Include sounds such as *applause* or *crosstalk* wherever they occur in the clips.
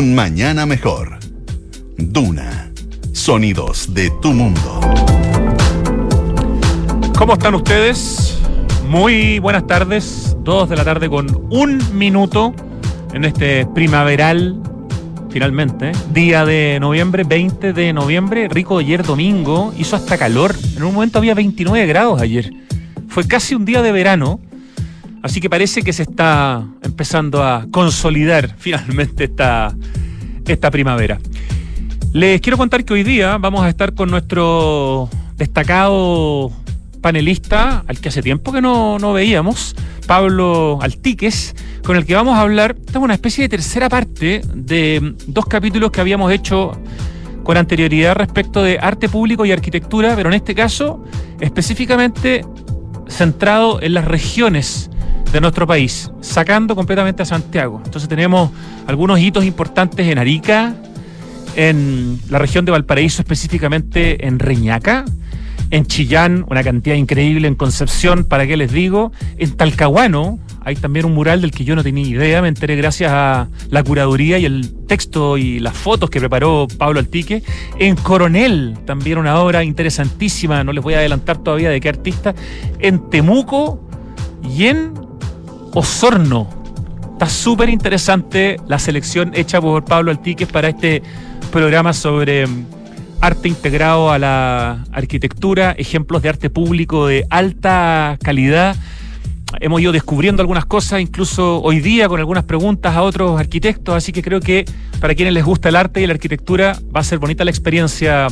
un mañana mejor. Duna. Sonidos de tu mundo. ¿Cómo están ustedes? Muy buenas tardes. Dos de la tarde con un minuto en este primaveral, finalmente, día de noviembre, 20 de noviembre, rico ayer domingo, hizo hasta calor. En un momento había 29 grados ayer. Fue casi un día de verano. Así que parece que se está empezando a consolidar *laughs* finalmente esta, esta primavera. Les quiero contar que hoy día vamos a estar con nuestro destacado panelista, al que hace tiempo que no, no veíamos, Pablo Altiques, con el que vamos a hablar. Esta es una especie de tercera parte de dos capítulos que habíamos hecho con anterioridad respecto de arte público y arquitectura, pero en este caso específicamente centrado en las regiones de nuestro país, sacando completamente a Santiago. Entonces tenemos algunos hitos importantes en Arica, en la región de Valparaíso, específicamente en Reñaca, en Chillán, una cantidad increíble, en Concepción, ¿para qué les digo? En Talcahuano, hay también un mural del que yo no tenía idea, me enteré gracias a la curaduría y el texto y las fotos que preparó Pablo Altique. En Coronel, también una obra interesantísima, no les voy a adelantar todavía de qué artista. En Temuco y en Osorno. Está súper interesante la selección hecha por Pablo Altique para este programa sobre mm, arte integrado a la arquitectura, ejemplos de arte público de alta calidad. Hemos ido descubriendo algunas cosas, incluso hoy día con algunas preguntas a otros arquitectos, así que creo que para quienes les gusta el arte y la arquitectura va a ser bonita la experiencia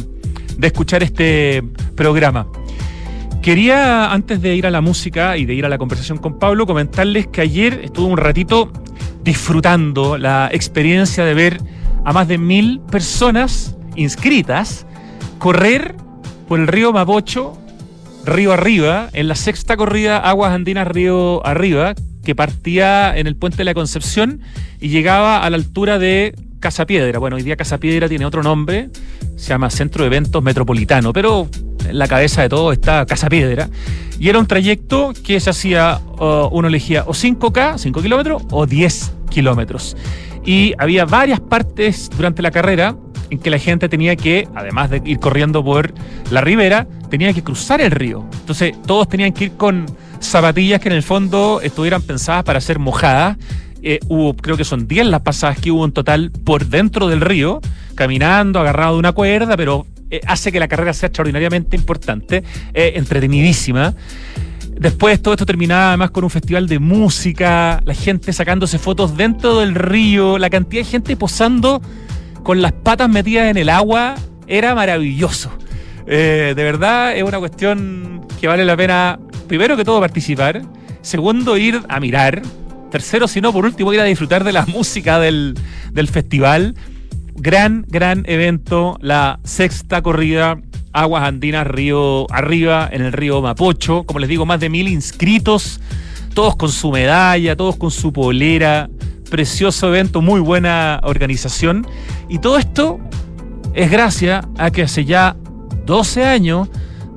de escuchar este programa. Quería, antes de ir a la música y de ir a la conversación con Pablo, comentarles que ayer estuve un ratito disfrutando la experiencia de ver a más de mil personas inscritas correr por el río Mapocho, río arriba, en la sexta corrida Aguas Andinas Río Arriba, que partía en el puente de la Concepción y llegaba a la altura de Casa Piedra. Bueno, hoy día Casa Piedra tiene otro nombre, se llama Centro de Eventos Metropolitano, pero en la cabeza de todo está Casa Piedra. Y era un trayecto que se hacía, uh, uno elegía o 5K, 5 kilómetros, o 10 kilómetros. Y había varias partes durante la carrera en que la gente tenía que, además de ir corriendo por la ribera, tenía que cruzar el río. Entonces todos tenían que ir con zapatillas que en el fondo estuvieran pensadas para ser mojadas. Eh, hubo, creo que son 10 las pasadas que hubo en total por dentro del río, caminando, agarrado de una cuerda, pero eh, hace que la carrera sea extraordinariamente importante, eh, entretenidísima. Después todo esto terminaba además con un festival de música, la gente sacándose fotos dentro del río, la cantidad de gente posando con las patas metidas en el agua era maravilloso. Eh, de verdad es una cuestión que vale la pena, primero que todo, participar. Segundo, ir a mirar. Tercero, si no, por último, ir a disfrutar de la *laughs* música del, del festival. Gran, gran evento, la sexta corrida Aguas Andinas Río Arriba, en el río Mapocho. Como les digo, más de mil inscritos, todos con su medalla, todos con su polera. Precioso evento, muy buena organización. Y todo esto es gracias a que hace ya 12 años,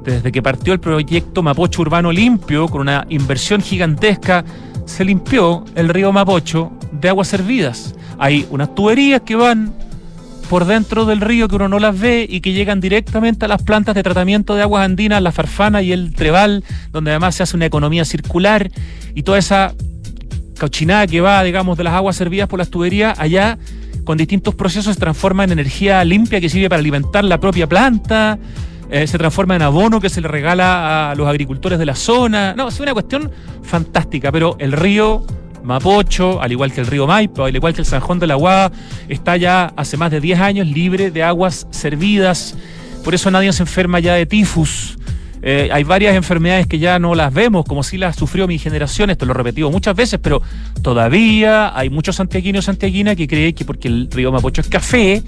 desde que partió el proyecto Mapocho Urbano Limpio, con una inversión gigantesca, se limpió el río Mapocho de aguas servidas. Hay unas tuberías que van por dentro del río que uno no las ve y que llegan directamente a las plantas de tratamiento de aguas andinas, la farfana y el trebal, donde además se hace una economía circular y toda esa cochinada que va, digamos, de las aguas servidas por las tuberías allá con distintos procesos se transforma en energía limpia que sirve para alimentar la propia planta, eh, se transforma en abono que se le regala a los agricultores de la zona. No, es una cuestión fantástica, pero el río Mapocho, al igual que el río Maipo, al igual que el Sanjón de la Guada, está ya hace más de 10 años libre de aguas servidas. Por eso nadie se enferma ya de tifus. Eh, hay varias enfermedades que ya no las vemos, como si las sufrió mi generación, esto lo he repetido muchas veces, pero todavía hay muchos santiaguinos y santiaguinas que creen que porque el río Mapocho es café,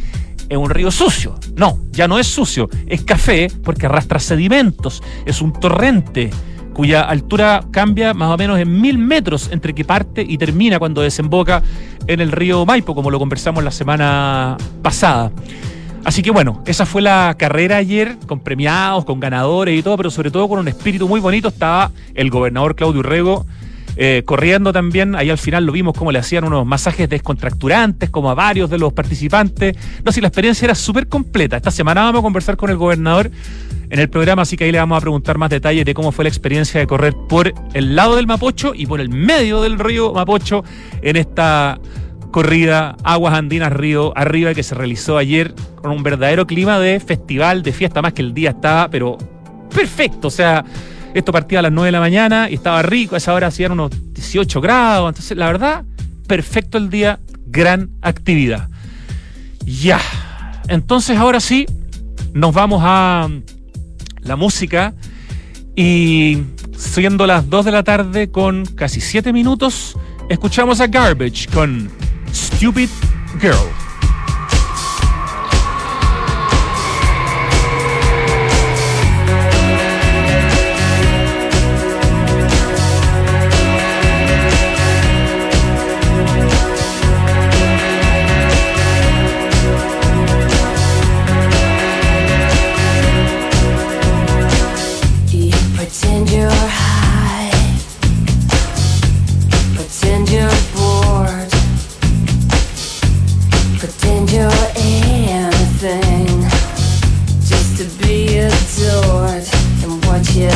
es un río sucio. No, ya no es sucio, es café porque arrastra sedimentos, es un torrente cuya altura cambia más o menos en mil metros entre que parte y termina cuando desemboca en el río Maipo, como lo conversamos la semana pasada. Así que bueno, esa fue la carrera ayer, con premiados, con ganadores y todo, pero sobre todo con un espíritu muy bonito. Estaba el gobernador Claudio Urrego eh, corriendo también. Ahí al final lo vimos como le hacían unos masajes descontracturantes, como a varios de los participantes. No sé, la experiencia era súper completa. Esta semana vamos a conversar con el gobernador en el programa, así que ahí le vamos a preguntar más detalles de cómo fue la experiencia de correr por el lado del Mapocho y por el medio del río Mapocho en esta corrida Aguas Andinas Río Arriba que se realizó ayer con un verdadero clima de festival, de fiesta, más que el día estaba, pero perfecto, o sea, esto partía a las 9 de la mañana y estaba rico, a esa hora hacían unos 18 grados, entonces la verdad, perfecto el día, gran actividad. Ya, entonces ahora sí, nos vamos a la música y siendo las 2 de la tarde con casi 7 minutos, escuchamos a Garbage con Stupid Girl. pretend you're anything. Just to be adored and what you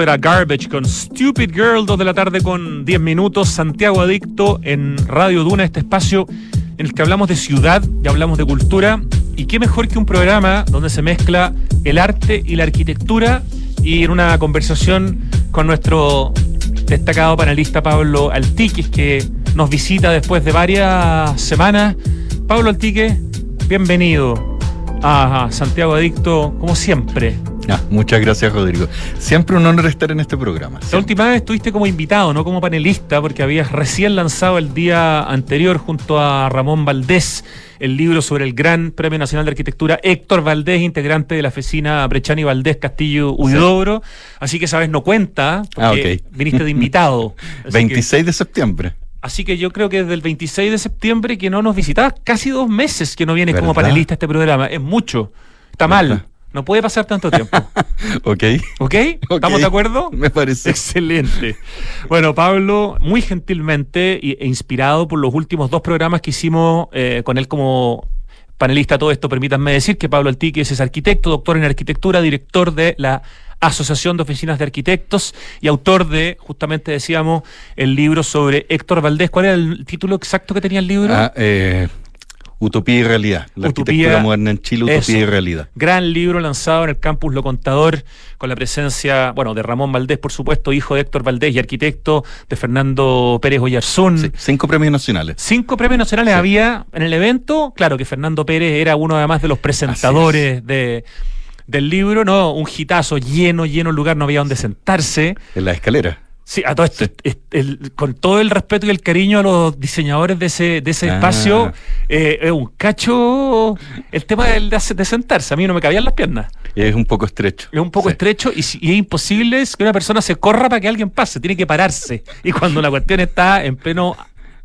Eso era Garbage con Stupid Girl, 2 de la tarde con 10 minutos. Santiago Adicto en Radio Duna, este espacio en el que hablamos de ciudad y hablamos de cultura. Y qué mejor que un programa donde se mezcla el arte y la arquitectura y en una conversación con nuestro destacado panelista Pablo Altique que nos visita después de varias semanas. Pablo Altique, bienvenido a Santiago Adicto, como siempre. Ah, muchas gracias, Rodrigo. Siempre un honor estar en este programa. La última vez estuviste como invitado, no como panelista, porque habías recién lanzado el día anterior junto a Ramón Valdés el libro sobre el Gran Premio Nacional de Arquitectura Héctor Valdés, integrante de la oficina Brechani Valdés Castillo Huidobro. Así que sabes, no cuenta, porque ah, viniste de invitado. *laughs* 26 de septiembre. Así que yo creo que desde el 26 de septiembre que no nos visitabas, casi dos meses que no vienes como panelista a este programa. Es mucho. Está mal. No puede pasar tanto tiempo. *laughs* ok. ok. ¿Estamos de acuerdo? Me parece. Excelente. Bueno, Pablo, muy gentilmente e inspirado por los últimos dos programas que hicimos eh, con él como panelista todo esto, permítanme decir que Pablo Altiques es arquitecto, doctor en arquitectura, director de la Asociación de Oficinas de Arquitectos y autor de, justamente decíamos, el libro sobre Héctor Valdés. ¿Cuál era el título exacto que tenía el libro? Ah, eh, Utopía y realidad. La arquitectura moderna en Chile, Utopía y realidad. Gran libro lanzado en el campus Lo Contador, con la presencia, bueno, de Ramón Valdés, por supuesto, hijo de Héctor Valdés y arquitecto, de Fernando Pérez Oyarzún. cinco premios nacionales. Cinco premios nacionales había en el evento. Claro que Fernando Pérez era uno además de los presentadores de del libro, ¿no? Un gitazo lleno, lleno lugar, no había donde sentarse. En la escalera. Sí, a todo esto, con todo el respeto y el cariño a los diseñadores de ese, de ese ah. espacio, eh, es un cacho el tema de, de, sentarse. A mí no me cabían las piernas. Es un poco estrecho. Es un poco estrecho y, y, es imposible que una persona se corra para que alguien pase, tiene que pararse. Y cuando la cuestión está en pleno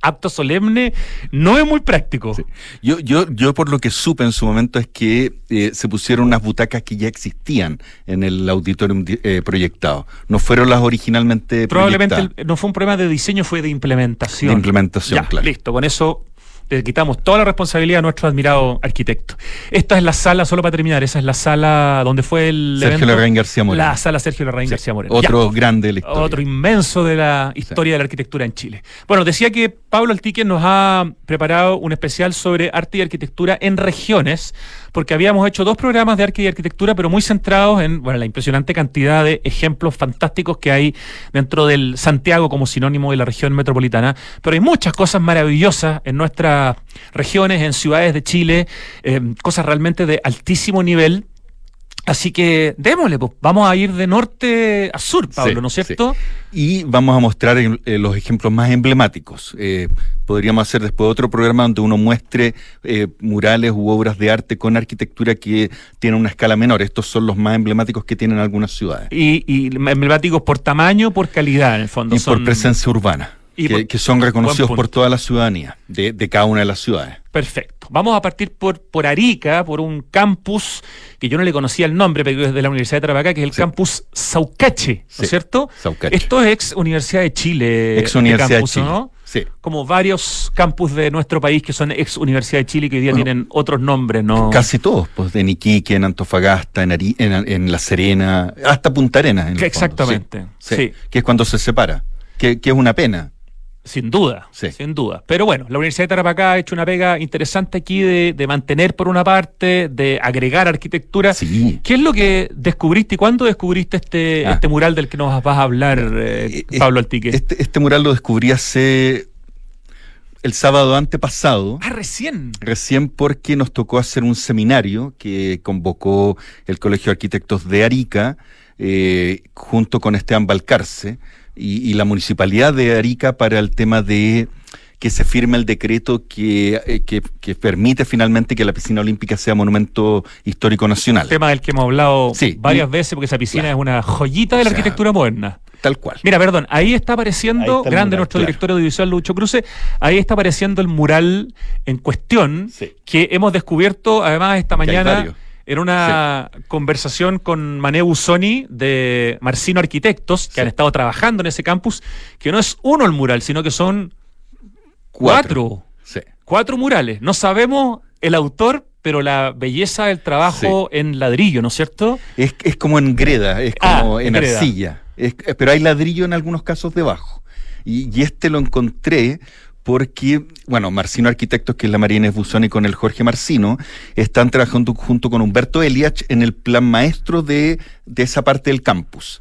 acto solemne, no es muy práctico. Yo, yo, yo por lo que supe en su momento es que eh, se pusieron unas butacas que ya existían en el auditorium eh, proyectado. No fueron las originalmente Probablemente no fue un problema de diseño, fue de implementación. De implementación, claro. Listo, con eso le quitamos toda la responsabilidad a nuestro admirado arquitecto. Esta es la sala, solo para terminar, esa es la sala donde fue el Sergio Larraín García Moreno. La sala Sergio Larraín García Moreno. Otro grande de la historia. Otro inmenso de la historia de la arquitectura en Chile. Bueno, decía que Pablo Altique nos ha preparado un especial sobre arte y arquitectura en regiones porque habíamos hecho dos programas de arte y arquitectura, pero muy centrados en bueno, la impresionante cantidad de ejemplos fantásticos que hay dentro del Santiago como sinónimo de la región metropolitana. Pero hay muchas cosas maravillosas en nuestras regiones, en ciudades de Chile, eh, cosas realmente de altísimo nivel Así que démosle, pues. vamos a ir de norte a sur, Pablo, ¿no es cierto? Y vamos a mostrar eh, los ejemplos más emblemáticos. Eh, podríamos hacer después otro programa donde uno muestre eh, murales u obras de arte con arquitectura que tienen una escala menor. Estos son los más emblemáticos que tienen algunas ciudades. Y, emblemáticos por tamaño, por calidad, en el fondo. Y por presencia urbana. Y que, son reconocidos por toda la ciudadanía de, de cada una de las ciudades. Perfecto. Vamos a partir por, por Arica, por un campus que yo no le conocía el nombre, pero es de la Universidad de Tarapacá, que es el campus Saucache, ¿no es cierto? Saucache. Esto es ex Universidad de Chile. Ex Universidad de Chile. ¿no? Sí. Como varios campus de nuestro país que son ex Universidad de Chile que hoy día tienen otros nombres, ¿no? Casi todos, pues en Iquique, en Antofagasta, en, en, La Serena, hasta Punta Arenas. Exactamente. Sí. Que es cuando se separa. Que, que es una pena. Sin duda, sin duda. Pero bueno, la Universidad de Tarapacá ha hecho una pega interesante aquí de, mantener por una parte, de agregar arquitectura. Sí. ¿Qué es lo que descubriste y cuándo descubriste este, ah. este mural del que nos vas a hablar, eh, eh, Pablo Altique? Este, este mural lo descubrí hace el sábado antepasado. Ah, recién. Recién porque nos tocó hacer un seminario que convocó el Colegio de Arquitectos de Arica eh, junto con Esteban Balcarce y, la municipalidad de Arica para el tema de que se firme el decreto que, eh, que, permite finalmente que la piscina olímpica sea monumento histórico nacional. Tema del que hemos hablado varias veces, porque esa piscina es una joyita de la arquitectura moderna. Tal cual. Mira, perdón, ahí está apareciendo, grande nuestro director audiovisual Lucho Cruce, ahí está apareciendo el mural en cuestión que hemos descubierto además esta mañana en una conversación con Mané Busoni de Marcino Arquitectos, que han estado trabajando en ese campus, que no es uno el mural, sino que son cuatro. Cuatro, murales. No sabemos el autor, pero la belleza del trabajo en ladrillo, ¿no es cierto? Es, como en greda, es ah, como en arcilla. Es- pero hay ladrillo en algunos casos debajo. Y, y este lo encontré porque, bueno, Marcino Arquitectos, que es la Marina Buzón y con el Jorge Marcino, están trabajando junto con Humberto Eliach en el plan maestro de, de esa parte del campus.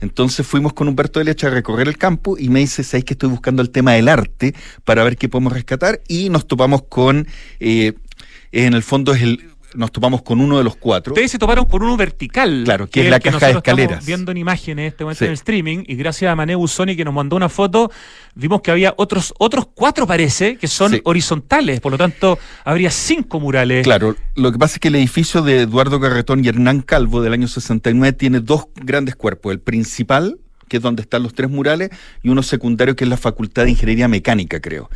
Entonces fuimos con Humberto Eliach a recorrer el campo y me dice, ¿sabes que estoy buscando el tema del arte para ver qué podemos rescatar? Y nos topamos con, eh, en el fondo es el, nos topamos con uno de los cuatro. Ustedes se toparon con uno vertical. Claro, que es la caja de estamos escaleras. viendo en imágenes este momento Sí. en el streaming y gracias a Mané Busoni que nos mandó una foto, vimos que había otros otros cuatro parece que son Sí. horizontales, por lo tanto habría cinco murales. Claro, lo que pasa es que el edificio de Eduardo Carretón y Hernán Calvo del año 69 tiene dos grandes cuerpos. El principal, que es donde están los tres murales, y uno secundario, que es la Facultad de Ingeniería Mecánica, creo.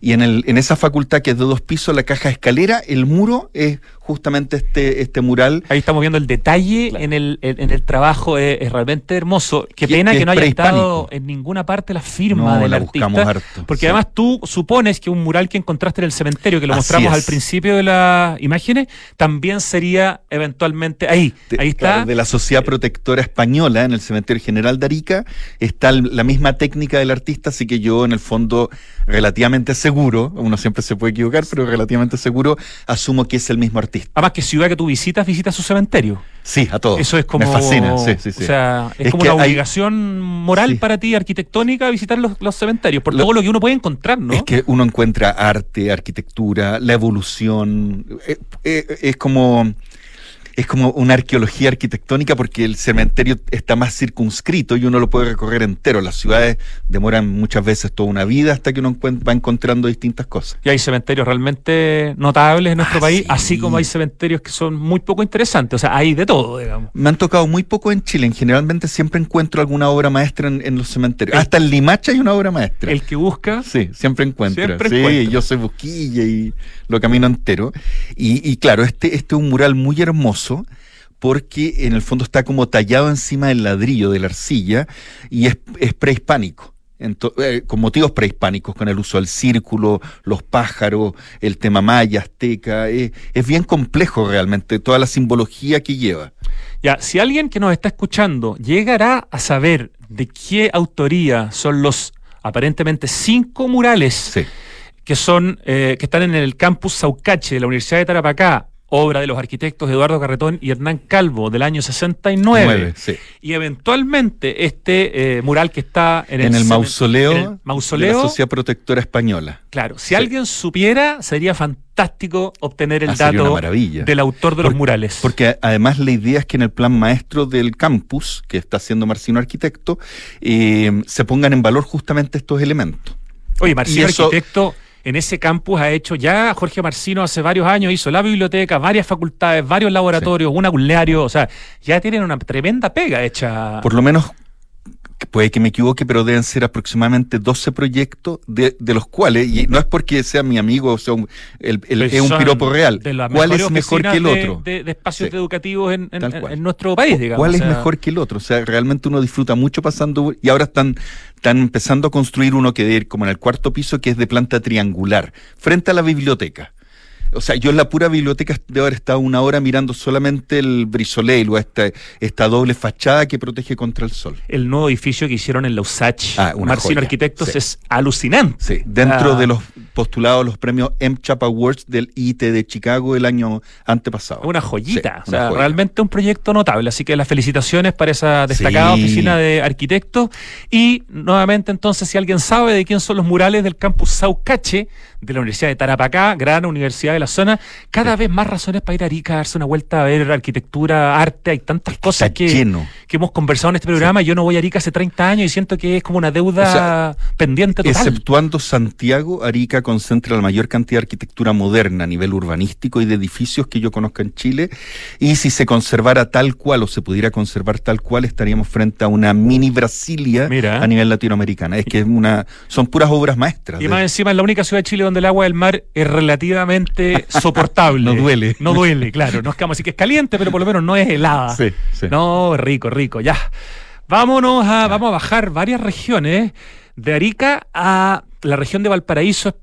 Y en, el, en esa facultad, que es de dos pisos, la caja de escalera, el muro es justamente este, este mural. Ahí estamos viendo el detalle Claro. en, el, en, el trabajo, es, es realmente hermoso. Qué pena que no haya estado en ninguna parte la firma No, del la artista. buscamos harto, porque sí. además tú supones que un mural que encontraste en el cementerio, que lo Así mostramos es. al principio de las imágenes, también sería eventualmente ahí. de- ahí está. claro, de la Sociedad Protectora Española en el Cementerio General de Arica está el- la misma técnica del artista, así que yo en el fondo relativamente seguro, uno siempre se puede equivocar, pero relativamente seguro asumo que es el mismo artista. Además que ciudad que tú visitas, visitas su cementerio. Sí, a todos. Eso es como. Me fascina, sí, sí, sí. O sea, es, Es como una hay- obligación moral Sí. para ti, arquitectónica, visitar los, los cementerios, por Lo- todo lo que uno puede encontrar, ¿no? Es que uno encuentra arte, arquitectura, la evolución. eh, eh, es como. Es como una arqueología arquitectónica porque el cementerio está más circunscrito y uno lo puede recorrer entero. Las ciudades demoran muchas veces toda una vida hasta que uno va encontrando distintas cosas. Y hay cementerios realmente notables en nuestro Ah, país, sí. así como hay cementerios que son muy poco interesantes. O sea, hay de todo, digamos. Me han tocado muy poco en Chile. Generalmente siempre encuentro alguna obra maestra en, en los cementerios. El- Hasta en Limacha hay una obra maestra. El que busca. Sí, siempre encuentro. Siempre sí, encuentra. yo soy busquilla y lo camino entero. Y, y claro, este, este es un mural muy hermoso porque en el fondo está como tallado encima del ladrillo, de la arcilla, y es, es prehispánico. Eh, con motivos prehispánicos, con el uso del círculo, los pájaros, el tema maya, azteca, eh, es bien complejo realmente, toda la simbología que lleva. Ya, si alguien que nos está escuchando llegará a saber de qué autoría son los aparentemente cinco murales Sí. que son eh, que están en el campus Saucache de la Universidad de Tarapacá, obra de los arquitectos Eduardo Carretón y Hernán Calvo del año 69. Nueve, sí. Y eventualmente este eh, mural que está en el, En el cemen- mausoleo, en el de mausoleo la Sociedad Protectora Española. Claro, si Sí. alguien supiera, sería fantástico obtener el Ah, dato del autor de los murales. Porque además la idea es que en el plan maestro del campus, que está haciendo Marcino Arquitecto, eh, se pongan en valor justamente estos elementos. Oye, Marcino y eso- Arquitecto en ese campus ha hecho ya, Jorge Marcino hace varios años hizo la biblioteca, varias facultades, varios laboratorios, un auxiliario, o sea, ya tienen una tremenda pega hecha. Por lo menos, puede que me equivoque, pero deben ser aproximadamente 12 proyectos, de, de los cuales, y no es porque sea mi amigo, o sea, un- el- el- Pues es un piropo real. de ¿Cuál es mejor que el de- otro? De, de espacios Sí. educativos en, en- en nuestro país, digamos. ¿Cuál o es mejor que el otro? O sea, realmente uno disfruta mucho pasando y ahora están, están empezando a construir uno que debe ir como en el cuarto piso, que es de planta triangular, frente a la biblioteca. O sea, yo en la pura biblioteca de haber estado una hora mirando solamente el brisoleil o esta, esta doble fachada que protege contra el sol. El nuevo edificio que hicieron en la USACH, Ah, Marcino joya. Arquitectos, Sí. es alucinante. Sí, dentro Ah. de los postulados a los premios MCHAP Awards del IT de Chicago el año antepasado. Una joyita, Sí, o sea, joya. realmente un proyecto notable. Así que las felicitaciones para esa destacada Sí. oficina de arquitectos. Y nuevamente, entonces, si alguien sabe de quién son los murales del campus Saucache de la Universidad de Tarapacá, gran universidad de la zona, cada vez más razones para ir a Arica, darse una vuelta a ver arquitectura, arte. Hay tantas cosas que, lleno. que hemos conversado en este programa. Yo no voy a Arica hace 30 años y siento que es como una deuda O sea, pendiente total. Exceptuando Santiago, Arica concentra la mayor cantidad de arquitectura moderna a nivel urbanístico y de edificios que yo conozca en Chile. Y si se conservara tal cual o se pudiera conservar tal cual, estaríamos frente a una mini Brasilia Mira. a nivel latinoamericana. Es que es una, son puras obras maestras. Y de- más encima es la única ciudad de Chile donde el agua del mar es relativamente *laughs* soportable. No duele. No duele, claro. No es que vamos a decir que es caliente, pero por lo menos no es helada. Sí, sí. No, rico, rico, ya. Vámonos a, vamos a bajar varias regiones de Arica a la región de Valparaíso,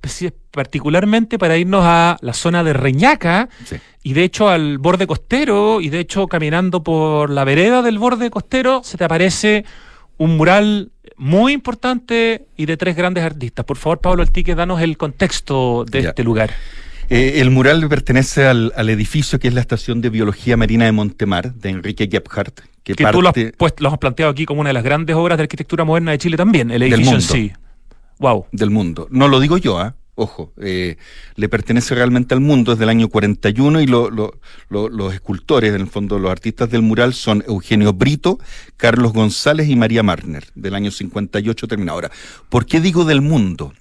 particularmente para irnos a la zona de Reñaca Sí. y de hecho al borde costero y de hecho caminando por la vereda del borde costero se te aparece un mural muy importante y de tres grandes artistas. Por favor, Pablo Altique, danos el contexto de Ya. este lugar. Eh, el mural pertenece al, al edificio que es la Estación de Biología Marina de Montemar, de Enrique Gebhardt, que, Que parte tú lo has, puesto- lo has planteado aquí como una de las grandes obras de arquitectura moderna de Chile también, el Del edificio en sí. Wow. del mundo. No lo digo yo, ¿ah? Ojo, eh, le pertenece realmente al mundo desde el año 41 y lo- lo- lo- los escultores, en el fondo los artistas del mural son Eugenio Brito, Carlos González y María Marner, del año 58 terminado. Ahora, ¿por qué digo del mundo?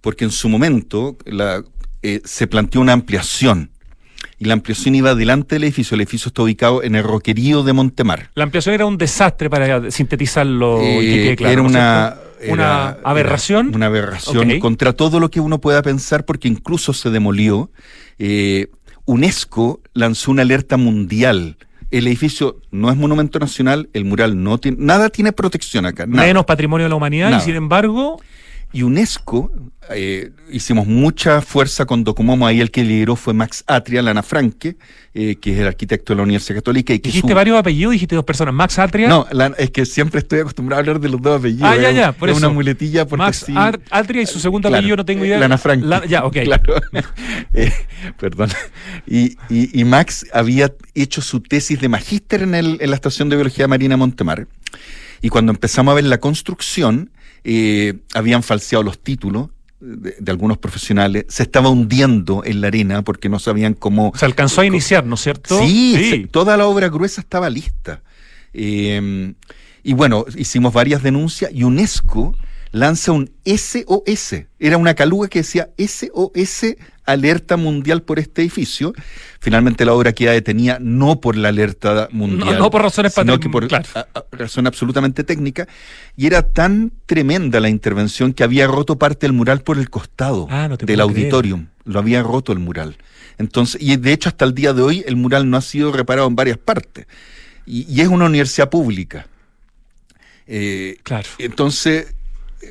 Porque en su momento la, eh, se planteó una ampliación y la ampliación iba delante del edificio. El edificio está ubicado en el roquerío de Montemar. La ampliación era un desastre para sintetizarlo Eh, claro, era ¿no es una, aberración. era una aberración contra todo lo que uno pueda pensar, porque incluso se demolió. Eh, UNESCO lanzó una alerta mundial. El edificio no es monumento nacional, el mural no tiene, nada tiene protección acá. nada. menos patrimonio de la humanidad Nada. y sin embargo Y UNESCO, eh, hicimos mucha fuerza con Docomomo, ahí el que lideró fue Max Atria, Lana Franke, eh, que es el arquitecto de la Universidad Católica. Y que dijiste su- varios apellidos, dijiste dos personas, Max Atria, No, la- es que siempre estoy acostumbrado a hablar de los dos apellidos. Ah, ya, ya, por es eso. una muletilla porque Max sí. Atria y su segundo Claro, apellido no tengo idea. Lana Frank. La- ya, ok. Claro. *laughs* Eh, perdón. Y, y- y Max había hecho su tesis de magíster en, el- en la Estación de Biología Marina Montemar. Y cuando empezamos a ver la construcción, eh, habían falseado los títulos de, de algunos profesionales. Se estaba hundiendo en la arena porque no sabían cómo. Se alcanzó a iniciar, ¿no es cierto? Sí, se- toda la obra gruesa estaba lista. Eh, y bueno, hicimos varias denuncias y UNESCO lanza un SOS. Era una caluga que decía SOS, alerta mundial por este edificio. Finalmente la obra queda detenida no por la alerta mundial. No, no por razones sino que por claro. a- a- razón absolutamente técnica. Y era tan tremenda la intervención que había roto parte del mural por el costado Ah, no del creer. auditorium. Lo había roto el mural. Entonces, y de hecho hasta el día de hoy el mural no ha sido reparado en varias partes. Y, y es una universidad pública. Eh, Claro. entonces,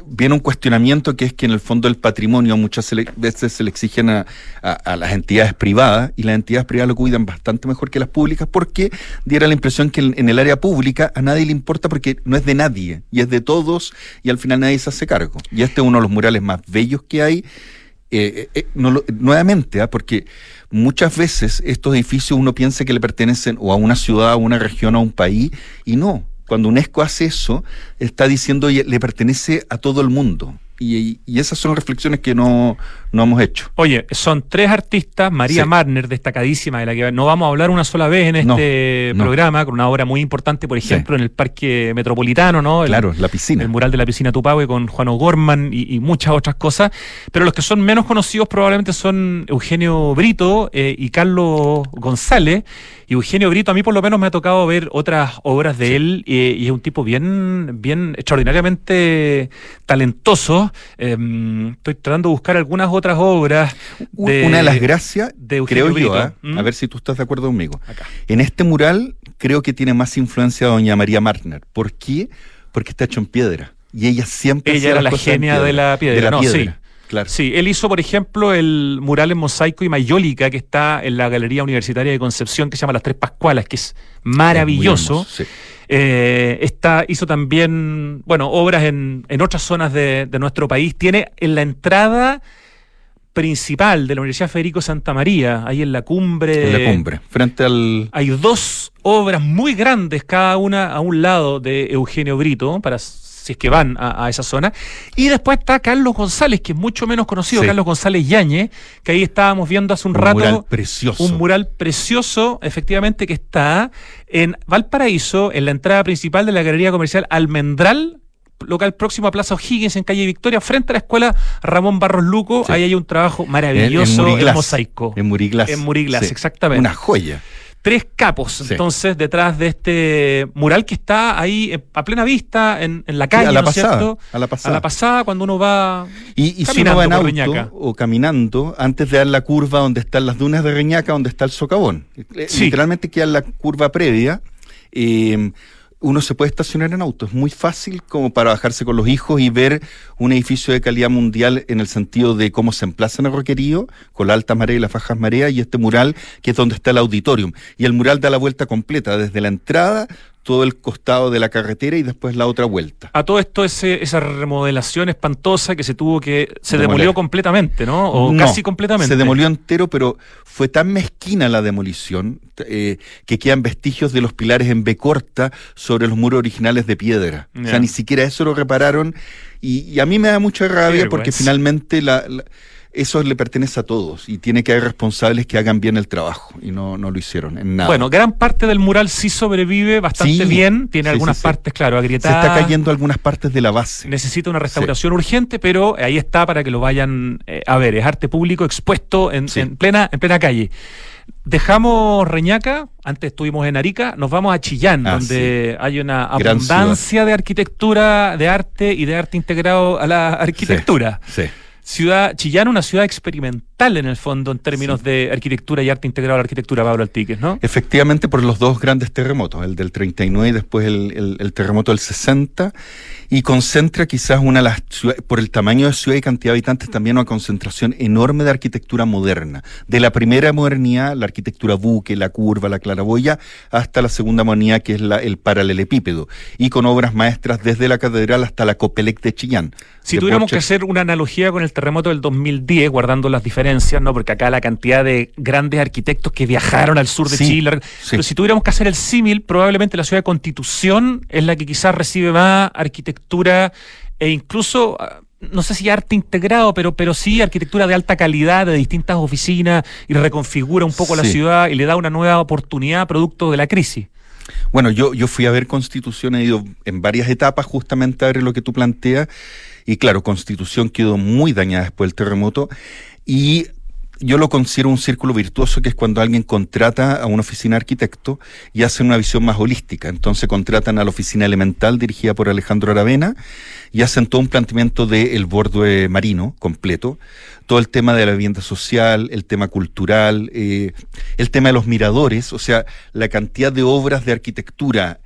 viene un cuestionamiento que es que en el fondo el patrimonio muchas veces se le exigen a, a- las entidades privadas y las entidades privadas lo cuidan bastante mejor que las públicas porque diera la impresión que en, el área pública a nadie le importa porque no es de nadie y es de todos y al final nadie se hace cargo. Y este es uno de los murales más bellos que hay. Eh, eh, no lo- nuevamente, ¿ah? porque muchas veces estos edificios uno piensa que le pertenecen o a una ciudad, a una región, a un país, y no. Cuando UNESCO hace eso, está diciendo "Oye, le pertenece a todo el mundo. Y, y esas son reflexiones que no, no hemos hecho. Oye, son tres artistas, María Sí. Marner, destacadísima, de la que no vamos a hablar una sola vez en este no. programa, con una obra muy importante, por ejemplo, en el Parque Metropolitano, ¿no? El- claro, la piscina. el mural de la piscina Tupahue con Juan O'Gorman y, y muchas otras cosas. Pero los que son menos conocidos probablemente son Eugenio Brito eh, y Carlos González. Y Eugenio Brito, a mí por lo menos me ha tocado ver otras obras de él eh, y es un tipo bien, bien extraordinariamente talentoso. Eh, estoy tratando de buscar algunas otras obras. De- una de las gracias, de Eugenio creo yo, Brito. ¿ah? ¿Mm? a ver si tú estás de acuerdo conmigo. Acá. En este mural creo que tiene más influencia doña María Martner. ¿Por qué? Porque está hecho en piedra. Y ella siempre Ella era la genia de la piedra, De la no, piedra, sí. Claro. Sí, él hizo, por ejemplo, el mural en mosaico y mayólica que está en la Galería Universitaria de Concepción, que se llama Las Tres Pascualas, que es maravilloso. Es muy hermoso, sí. Eh, está, hizo también, bueno, obras en, en otras zonas de, de nuestro país. Tiene en la entrada principal de la Universidad Federico Santa María, ahí en la cumbre. En la cumbre, frente al... Hay dos obras muy grandes, cada una a un lado de Eugenio Brito, para si es que van a, a esa zona. Y después está Carlos González, que es mucho menos conocido, Sí. Carlos González Yañez, que ahí estábamos viendo hace un, Un rato. mural precioso. Un mural precioso, efectivamente, que está en Valparaíso, en la entrada principal de la Galería Comercial Almendral, local próximo a Plaza O'Higgins, en calle Victoria, frente a la escuela Ramón Barros Luco. Sí. Ahí hay un trabajo maravilloso en, Muriglas. mosaico. En Muriglas. En Muriglas, sí. exactamente. Una joya. Tres capos, Sí. entonces, detrás de este mural que está ahí eh, a plena vista, en, en la Sí, calle, a la ¿no pasada, cierto? a la pasada. A la pasada, cuando uno va... Y, y si uno va en auto Reñaca. o caminando, antes de dar la curva donde están las dunas de Reñaca, donde está el socavón, Sí. literalmente queda la curva previa, eh, uno se puede estacionar en auto. Es muy fácil como para bajarse con los hijos y ver un edificio de calidad mundial en el sentido de cómo se emplaza en el roquerío, con la alta marea y las bajas mareas, y este mural que es donde está el auditorium. Y el mural da la vuelta completa, desde la entrada, todo el costado de la carretera y después la otra vuelta. A todo esto, ese, esa remodelación espantosa que se tuvo que. se demolió completamente, ¿no? O casi completamente. Se demolió entero, pero fue tan mezquina la demolición eh, que quedan vestigios de los pilares en B corta sobre los muros originales de piedra. O sea, ni siquiera eso lo repararon. Y, a mí me da mucha rabia porque finalmente la eso le pertenece a todos y tiene que haber responsables que hagan bien el trabajo y no, no lo hicieron en nada. Bueno, gran parte del mural sí sobrevive bastante bien, tiene algunas partes, claro, agrietadas. Se está cayendo algunas partes de la base. Necesita una restauración urgente, pero ahí está para que lo vayan eh, a ver. Es arte público expuesto en, plena, en plena calle. Dejamos Reñaca, antes estuvimos en Arica, nos vamos a Chillán, ah, donde hay una abundancia de arquitectura, de arte y de arte integrado a la arquitectura. sí ciudad, Chillán, una ciudad experimental en el fondo en términos de arquitectura y arte integrado a la arquitectura, Pablo Altiques, ¿no? Efectivamente, por los dos grandes terremotos, el del 39 y después el, terremoto del 60, y concentra quizás una de las ciudades, por el tamaño de ciudad y cantidad de habitantes, también una concentración enorme de arquitectura moderna. De la primera modernidad, la arquitectura buque, la curva, la claraboya, hasta la segunda modernidad, que es la, el paralelepípedo, y con obras maestras desde la catedral hasta la Copelec de Chillán. Si tuviéramos que hacer una analogía con el terremoto del 2010, guardando las diferencias, ¿no? Porque acá la cantidad de grandes arquitectos que viajaron al sur de Chile. Pero si tuviéramos que hacer el símil, probablemente la ciudad de Constitución es la que quizás recibe más arquitectura e incluso ah, no sé si arte integrado, pero, pero sí arquitectura de alta calidad de distintas oficinas y reconfigura un poco la ciudad y le da una nueva oportunidad producto de la crisis. Bueno, yo, yo fui a ver Constitución, he ido en varias etapas justamente a ver lo que tú planteas y claro, Constitución quedó muy dañada después del terremoto y yo lo considero un círculo virtuoso que es cuando alguien contrata a una oficina de arquitecto y hace una visión más holística. Entonces contratan a la oficina elemental dirigida por Alejandro Aravena y hacen todo un planteamiento del borde marino completo, todo el tema de la vivienda social, el tema cultural, eh, el tema de los miradores, o sea, la cantidad de obras de arquitectura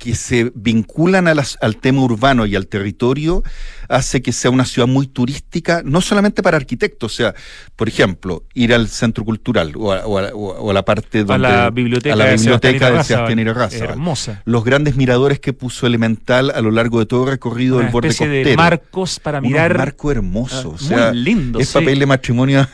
que se vinculan a las, al tema urbano y al territorio hace que sea una ciudad muy turística, no solamente para arquitectos, o sea, por ejemplo, ir al centro cultural o a, la parte donde... A la biblioteca, a la biblioteca de Sebastián Hermosa. Los grandes miradores que puso Elemental a lo largo de todo el recorrido del borde costero. de marcos para mirar. Un marco hermoso, o sea, muy lindo. Es papel de matrimonio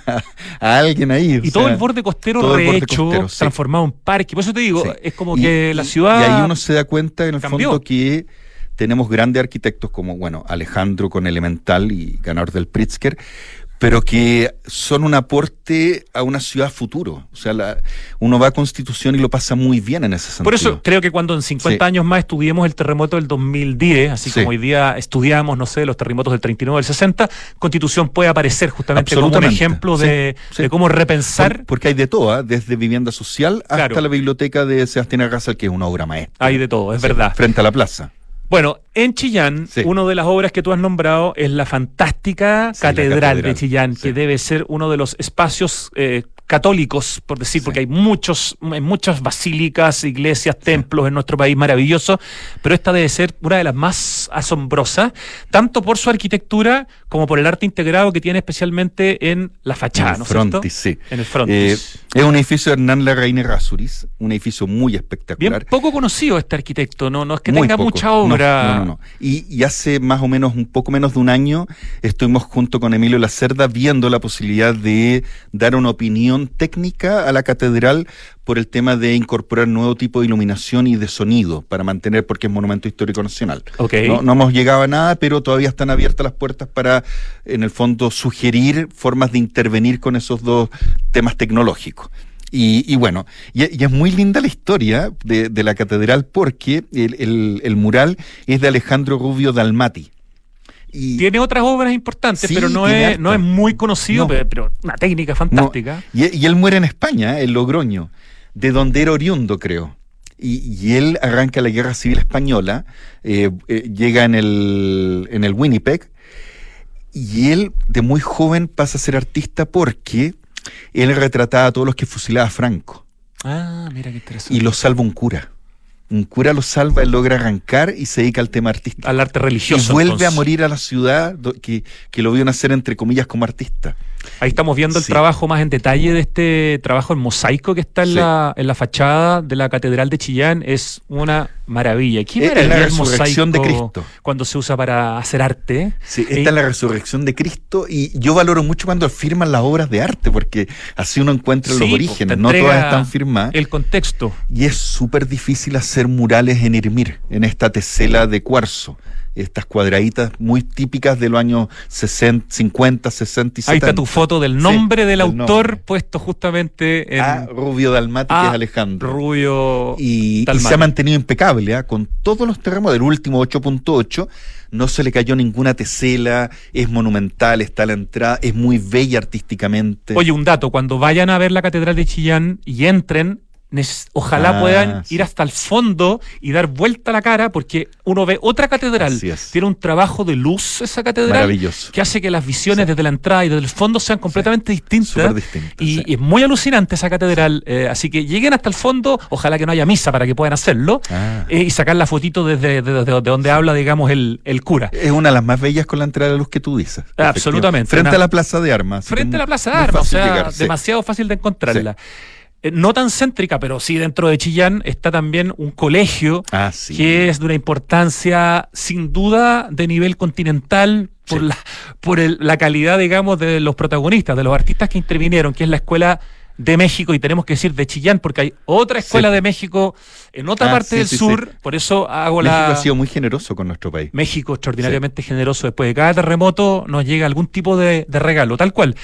a, alguien ahí. Y todo el borde costero rehecho, transformado en parque. Por eso te digo, es como que la ciudad... Y ahí uno se da cuenta en el fondo que tenemos grandes arquitectos como, bueno, Alejandro con Elemental y ganador del Pritzker, pero que son un aporte a una ciudad futuro. O sea, la, uno va a Constitución y lo pasa muy bien en ese sentido. Por eso creo que cuando en 50 años más estudiemos el terremoto del 2010, así como hoy día estudiamos, no sé, los terremotos del 39 del 60, Constitución puede aparecer justamente como un ejemplo de, cómo repensar. porque hay de todo, ¿ah? desde vivienda social hasta la biblioteca de Sebastián Arrasal, que es una obra maestra. Hay de todo, es verdad. Frente a la plaza. Bueno, en Chillán, una de las obras que tú has nombrado es la fantástica catedral, de Chillán, que debe ser uno de los espacios eh, católicos, por decir, porque hay muchos, muchas basílicas, iglesias, templos en nuestro país maravilloso, pero esta debe ser una de las más asombrosas, tanto por su arquitectura como por el arte integrado que tiene especialmente en la fachada, en el frontis, sí. En el frontis. Eh, es un edificio de Hernán Larraín Rasuris, un edificio muy espectacular. Bien poco conocido este arquitecto, no, no es que tenga mucha obra. No, no, y, y, hace más o menos, un poco menos de un año, estuvimos junto con Emilio Lacerda viendo la posibilidad de dar una opinión técnica a la catedral por el tema de incorporar nuevo tipo de iluminación y de sonido para mantener, porque es monumento histórico nacional. No, no, hemos llegado a nada, pero todavía están abiertas las puertas para, en el fondo, sugerir formas de intervenir con esos dos temas tecnológicos. Y, bueno, y, es muy linda la historia de, la catedral porque el, el, mural es de Alejandro Rubio Dalmati. Tiene otras obras importantes, pero no es, no es muy conocido, pero, una técnica fantástica. Y, él muere en España, en Logroño, de donde era oriundo, creo. Y, él arranca la Guerra Civil Española, eh, eh, llega en el, en el Winnipeg, y él de muy joven pasa a ser artista porque él retrataba a todos los que fusilaba a Franco. Ah, mira qué interesante. Y lo salva un cura un cura lo salva, él logra arrancar y se dedica al tema artístico. Al arte religioso. Y vuelve a morir a la ciudad que, que lo vio nacer entre comillas como artista. Ahí estamos viendo el Sí. trabajo más en detalle de este trabajo en mosaico que está en, Sí. la, en la fachada de la Catedral de Chillán. Es una maravilla. ¿Qué Es- es maravilla la resurrección de Cristo. cuando se usa para hacer arte? Sí, Eh, esta es la resurrección de Cristo y yo valoro mucho cuando firman las obras de arte porque así uno encuentra Sí, los pues, orígenes, no todas están firmadas. El contexto. Y es súper difícil hacer murales en Irmir, en esta tesela de cuarzo. Estas cuadraditas muy típicas de los años 60, 50, 60 y 70. Ahí está tu foto del nombre Sí, del autor nombre. puesto justamente en Ah, Rubio Dalmati, que es Alejandro. Rubio. Y, se ha mantenido impecable, ¿ah? con todos los terremotos. del último 8.8 no se le cayó ninguna tesela, es monumental, está a la entrada, es muy bella artísticamente. Oye, un dato, cuando vayan a ver la Catedral de Chillán y entren, ojalá Ah, puedan sí. ir hasta el fondo y dar vuelta a la cara porque uno ve otra catedral. Tiene un trabajo de luz esa catedral que hace que las visiones desde la entrada y desde el fondo sean completamente distintas. Súper distintas, y, sí. y es muy alucinante esa catedral. eh, así que lleguen hasta el fondo, ojalá que no haya misa para que puedan hacerlo. Ah. eh, y sacar la fotito desde, desde- desde donde habla, digamos, el, el cura. Es una de las más bellas con la entrada de luz que tú dices. Absolutamente. Frente Una- a la Plaza de Armas. frente a la Plaza de Armas, o sea, llegar, sí. demasiado fácil de encontrarla. Eh, No tan céntrica, pero sí dentro de Chillán está también un colegio Ah, sí. que es de una importancia sin duda de nivel continental por, Sí. la, por el- la calidad, digamos, de los protagonistas, de los artistas que intervinieron, que es la Escuela de México, y tenemos que decir de Chillán, porque hay otra escuela Sí. de México en otra Ah, parte sí, del sí, sur, por eso hago México la... ha sido muy generoso con nuestro país. México extraordinariamente generoso. Después de cada terremoto nos llega algún tipo de, de regalo, tal cual.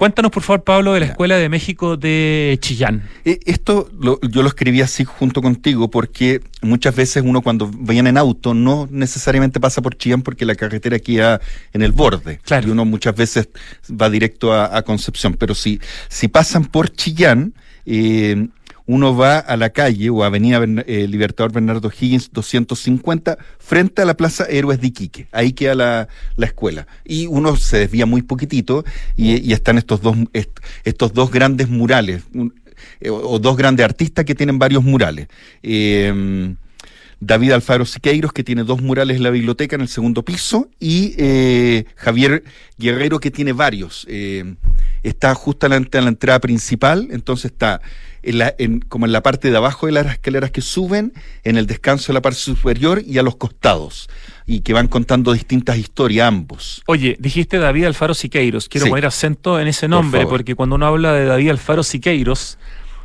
Cuéntanos, por favor, Pablo, de la. Escuela de México de Chillán. Eh, Esto lo- yo lo escribí así junto contigo porque muchas veces uno cuando vayan en auto no necesariamente pasa por Chillán porque la carretera queda en el borde. Claro. Y uno muchas veces va directo a, a Concepción. Pero si, si pasan por Chillán, eh, uno va a la calle o Avenida Bern- eh, Libertador Bernardo Higgins 250 frente a la Plaza Héroes de Iquique. Ahí queda la, la escuela. Y uno se desvía muy poquitito y, y están estos dos, est- estos dos grandes murales. un- eh, o, dos grandes artistas que tienen varios murales. Eh, David Alfaro Siqueiros, que tiene dos murales en la biblioteca en el segundo piso, y eh, Javier Guerrero, que tiene varios. Eh, está justamente a la entrada principal, entonces está en la- en- como en la parte de abajo de las escaleras que suben, en el descanso de la parte superior y a los costados, y que van contando distintas historias ambos. Oye, dijiste David Alfaro Siqueiros. Quiero Sí. poner acento en ese nombre, porque cuando uno habla de David Alfaro Siqueiros,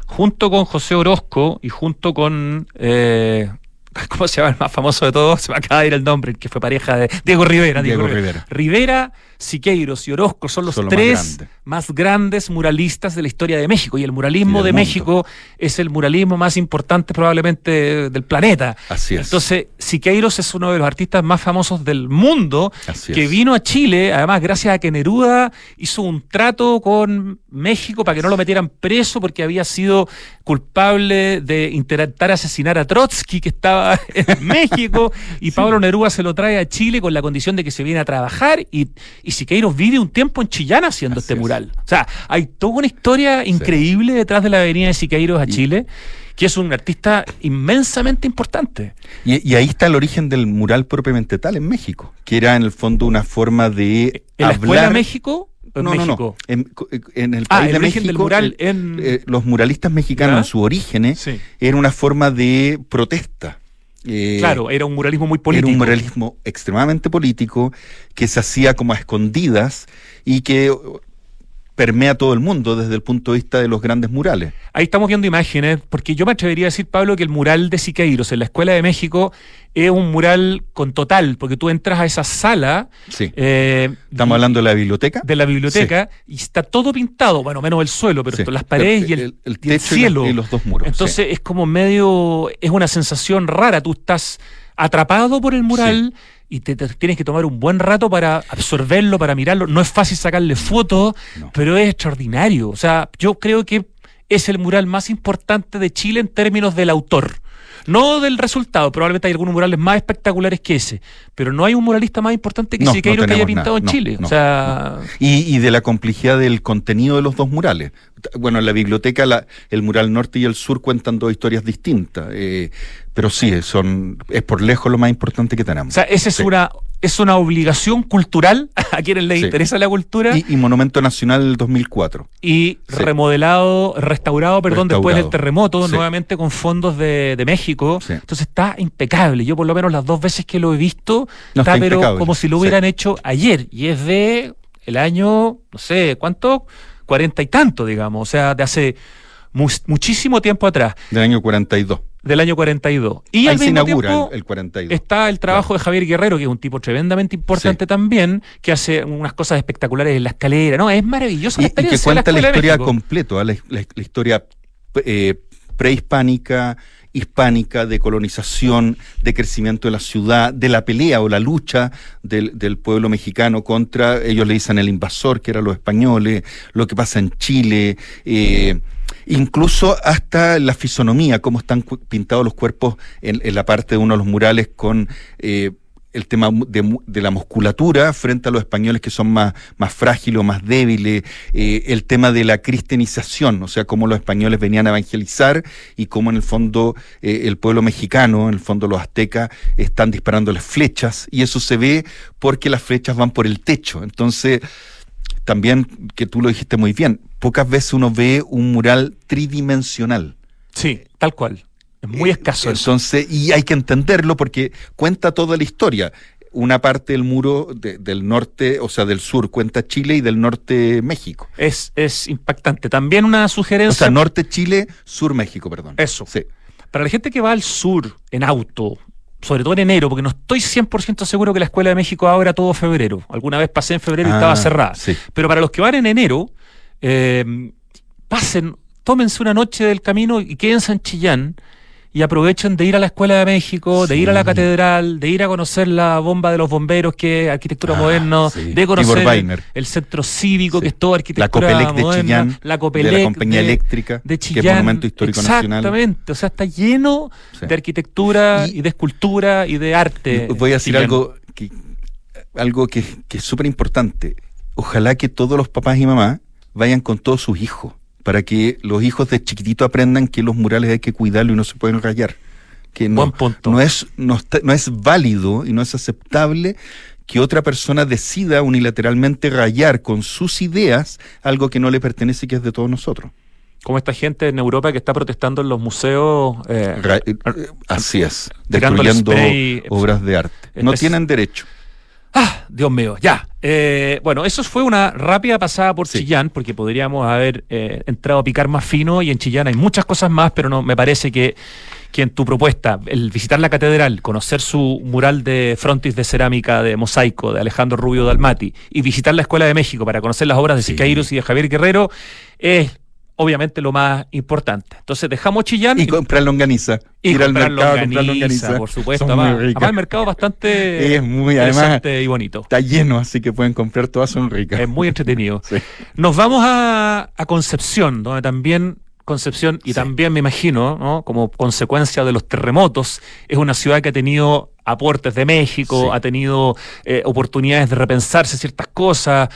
junto con José Orozco y junto con. eh, *laughs* ¿Cómo se llama el más famoso de todos? Se me acaba de ir el nombre, el que fue pareja de Diego Rivera. Diego Rivera. Rivera, Siqueiros y Orozco son los Son los más tres más grandes muralistas de la historia de México. Y el muralismo Y de mundo. México es el muralismo más importante probablemente del planeta. Así es. Entonces, Siqueiros es uno de los artistas más famosos del mundo Así que es. vino a Chile, además gracias a que Neruda hizo un trato con México para que no lo metieran preso porque había sido culpable de intentar asesinar a Trotsky que estaba *laughs* en México y Pablo Neruda se lo trae a Chile con la condición de que se viene a trabajar y, y Siqueiros vive un tiempo en Chillán haciendo Así este es. mural. O sea, hay toda una historia increíble detrás de la avenida de Siqueiros a Y- Chile que es un artista inmensamente importante. Y, y ahí está el origen del mural propiamente tal en México, que era en el fondo una forma de ¿En la Escuela México? en no, no, México? no. En, en el Ah, país el de origen México, del mural eh, en... eh, los muralistas mexicanos en sus orígenes Sí. era una forma de protesta. Eh, Claro, era un muralismo muy Era político. un muralismo extremadamente político que se hacía como a escondidas y que permea todo el mundo desde el punto de vista de los grandes murales. Ahí estamos viendo imágenes, porque yo me atrevería a decir, Pablo, que el mural de Siqueiros en la Escuela de México es un mural con total, porque tú entras a esa sala Sí. eh, Estamos hablando de la biblioteca. de la biblioteca y está todo pintado, bueno, menos el suelo, pero Sí. esto, las paredes Pero y el, el y el techo y cielo. los- y los dos muros, Entonces es como medio, es una sensación rara, tú estás atrapado por el mural. Y te, te tienes que tomar un buen rato para absorberlo, para mirarlo. No es fácil sacarle fotos, No. pero es extraordinario. O sea, yo creo que es el mural más importante de Chile en términos del autor. No del resultado, probablemente hay algunos murales más espectaculares que ese, pero no hay un muralista más importante que No, no Siqueiros que haya pintado nada, en no, Chile. no, o sea, Y, y de la complejidad del contenido de los dos murales. Bueno, en la biblioteca la- el mural norte y el sur cuentan dos historias distintas, eh, pero sí, son es por lejos lo más importante que tenemos. O sea, esa es Sí. una es una obligación cultural *laughs* a quienes les Sí. interesa la cultura Y, y Monumento Nacional del 2004. y Sí. remodelado, restaurado, perdón, después del terremoto, Sí. nuevamente con fondos de, de México. Entonces está impecable. Yo por lo menos las dos veces que lo he visto, No, está, está pero impecable. como si lo hubieran hecho ayer. Y es de el año, no sé, ¿cuánto? Cuarenta y tanto, digamos. O sea, de hace mu- muchísimo tiempo atrás, Del año 42. Del año 42. Y Ahí al se mismo inaugura tiempo, el, el 42. Está el trabajo de Javier Guerrero, que es un tipo tremendamente importante Sí. también, que hace unas cosas espectaculares en la escalera. No, es maravillosa la y, y que cuenta la, historia completa, la, la- la historia eh, prehispánica, hispánica, de colonización, de crecimiento de la ciudad, de la pelea o la lucha del, del pueblo mexicano contra, ellos le dicen el invasor, que eran los españoles, lo que pasa en Chile, eh, incluso hasta la fisonomía, cómo están pintados los cuerpos en, la parte de uno de los murales con... eh, el tema de, de la musculatura frente a los españoles que son más, más frágiles o más débiles, eh, el tema de la cristianización, o sea, cómo los españoles venían a evangelizar y cómo en el fondo eh, el pueblo mexicano, en el fondo los aztecas, están disparando las flechas y eso se ve porque las flechas van por el techo. Entonces, también, que tú lo dijiste muy bien, pocas veces uno ve un mural tridimensional. Sí, tal cual. Es muy Eh, escaso eso. Entonces, y hay que entenderlo porque cuenta toda la historia. Una parte del muro de- del norte, o sea, del sur cuenta Chile y del norte México. Es, es impactante. También una O sugerencia sea, norte Chile, sur México, perdón. Eso. Sí. para la gente que va al sur en auto, sobre todo en enero, porque no estoy 100% seguro que la Escuela de México abra todo febrero. Alguna vez pasé en febrero y Ah, estaba cerrada. sí. Pero para los que van en enero, eh, pasen, tómense una noche del camino y quédense en Chillán y aprovechen de ir a la Escuela de México, de ir a la catedral, de ir a conocer la bomba de los bomberos, que es arquitectura Ah, moderna, sí. de conocer el centro cívico, Sí. que es todo La arquitectura Copelec de Chillán, la de Copelec la compañía de- eléctrica, de que es Monumento Histórico Nacional. Exactamente, o sea, está lleno de arquitectura Y- y, de escultura y de arte. Voy a decir Chillán. algo que, algo que, que es súper importante. Ojalá que todos los papás y mamás vayan con todos sus hijos, para que los hijos de chiquitito aprendan que los murales hay que cuidarlos y no se pueden rayar. Que no, Buen punto. no es, no, está- no es válido y no es aceptable que otra persona decida unilateralmente rayar con sus ideas algo que no le pertenece y que es de todos nosotros. Como esta gente en Europa que está protestando en los museos. eh, Ra- eh, así es, destruyendo spray, obras de arte. No tienen derecho. Ah, Dios mío, ya. Eh, bueno, eso fue una rápida pasada por Sí. Chillán, porque podríamos haber eh, entrado a picar más fino y en Chillán hay muchas cosas más, pero no me parece que, que en tu propuesta, el visitar la catedral, conocer su mural de frontis de cerámica de mosaico de Alejandro Rubio Dalmati y visitar la Escuela de México para conocer las obras de Sí. Siqueiros y de Javier Guerrero es obviamente lo más importante. Entonces dejamos Chillán Y comprar longaniza. y Ir al mercado a comprar longaniza, longaniza. por supuesto. Además, el mercado es bastante Es muy, además, interesante y bonito. está lleno, así que pueden comprar todas, son ricas. Es muy entretenido. *laughs* Sí. Nos vamos a, a Concepción, donde también Concepción, y Sí. también me imagino, ¿no? como consecuencia de los terremotos, es una ciudad que ha tenido aportes de México, Sí. ha tenido eh, oportunidades de repensarse ciertas cosas,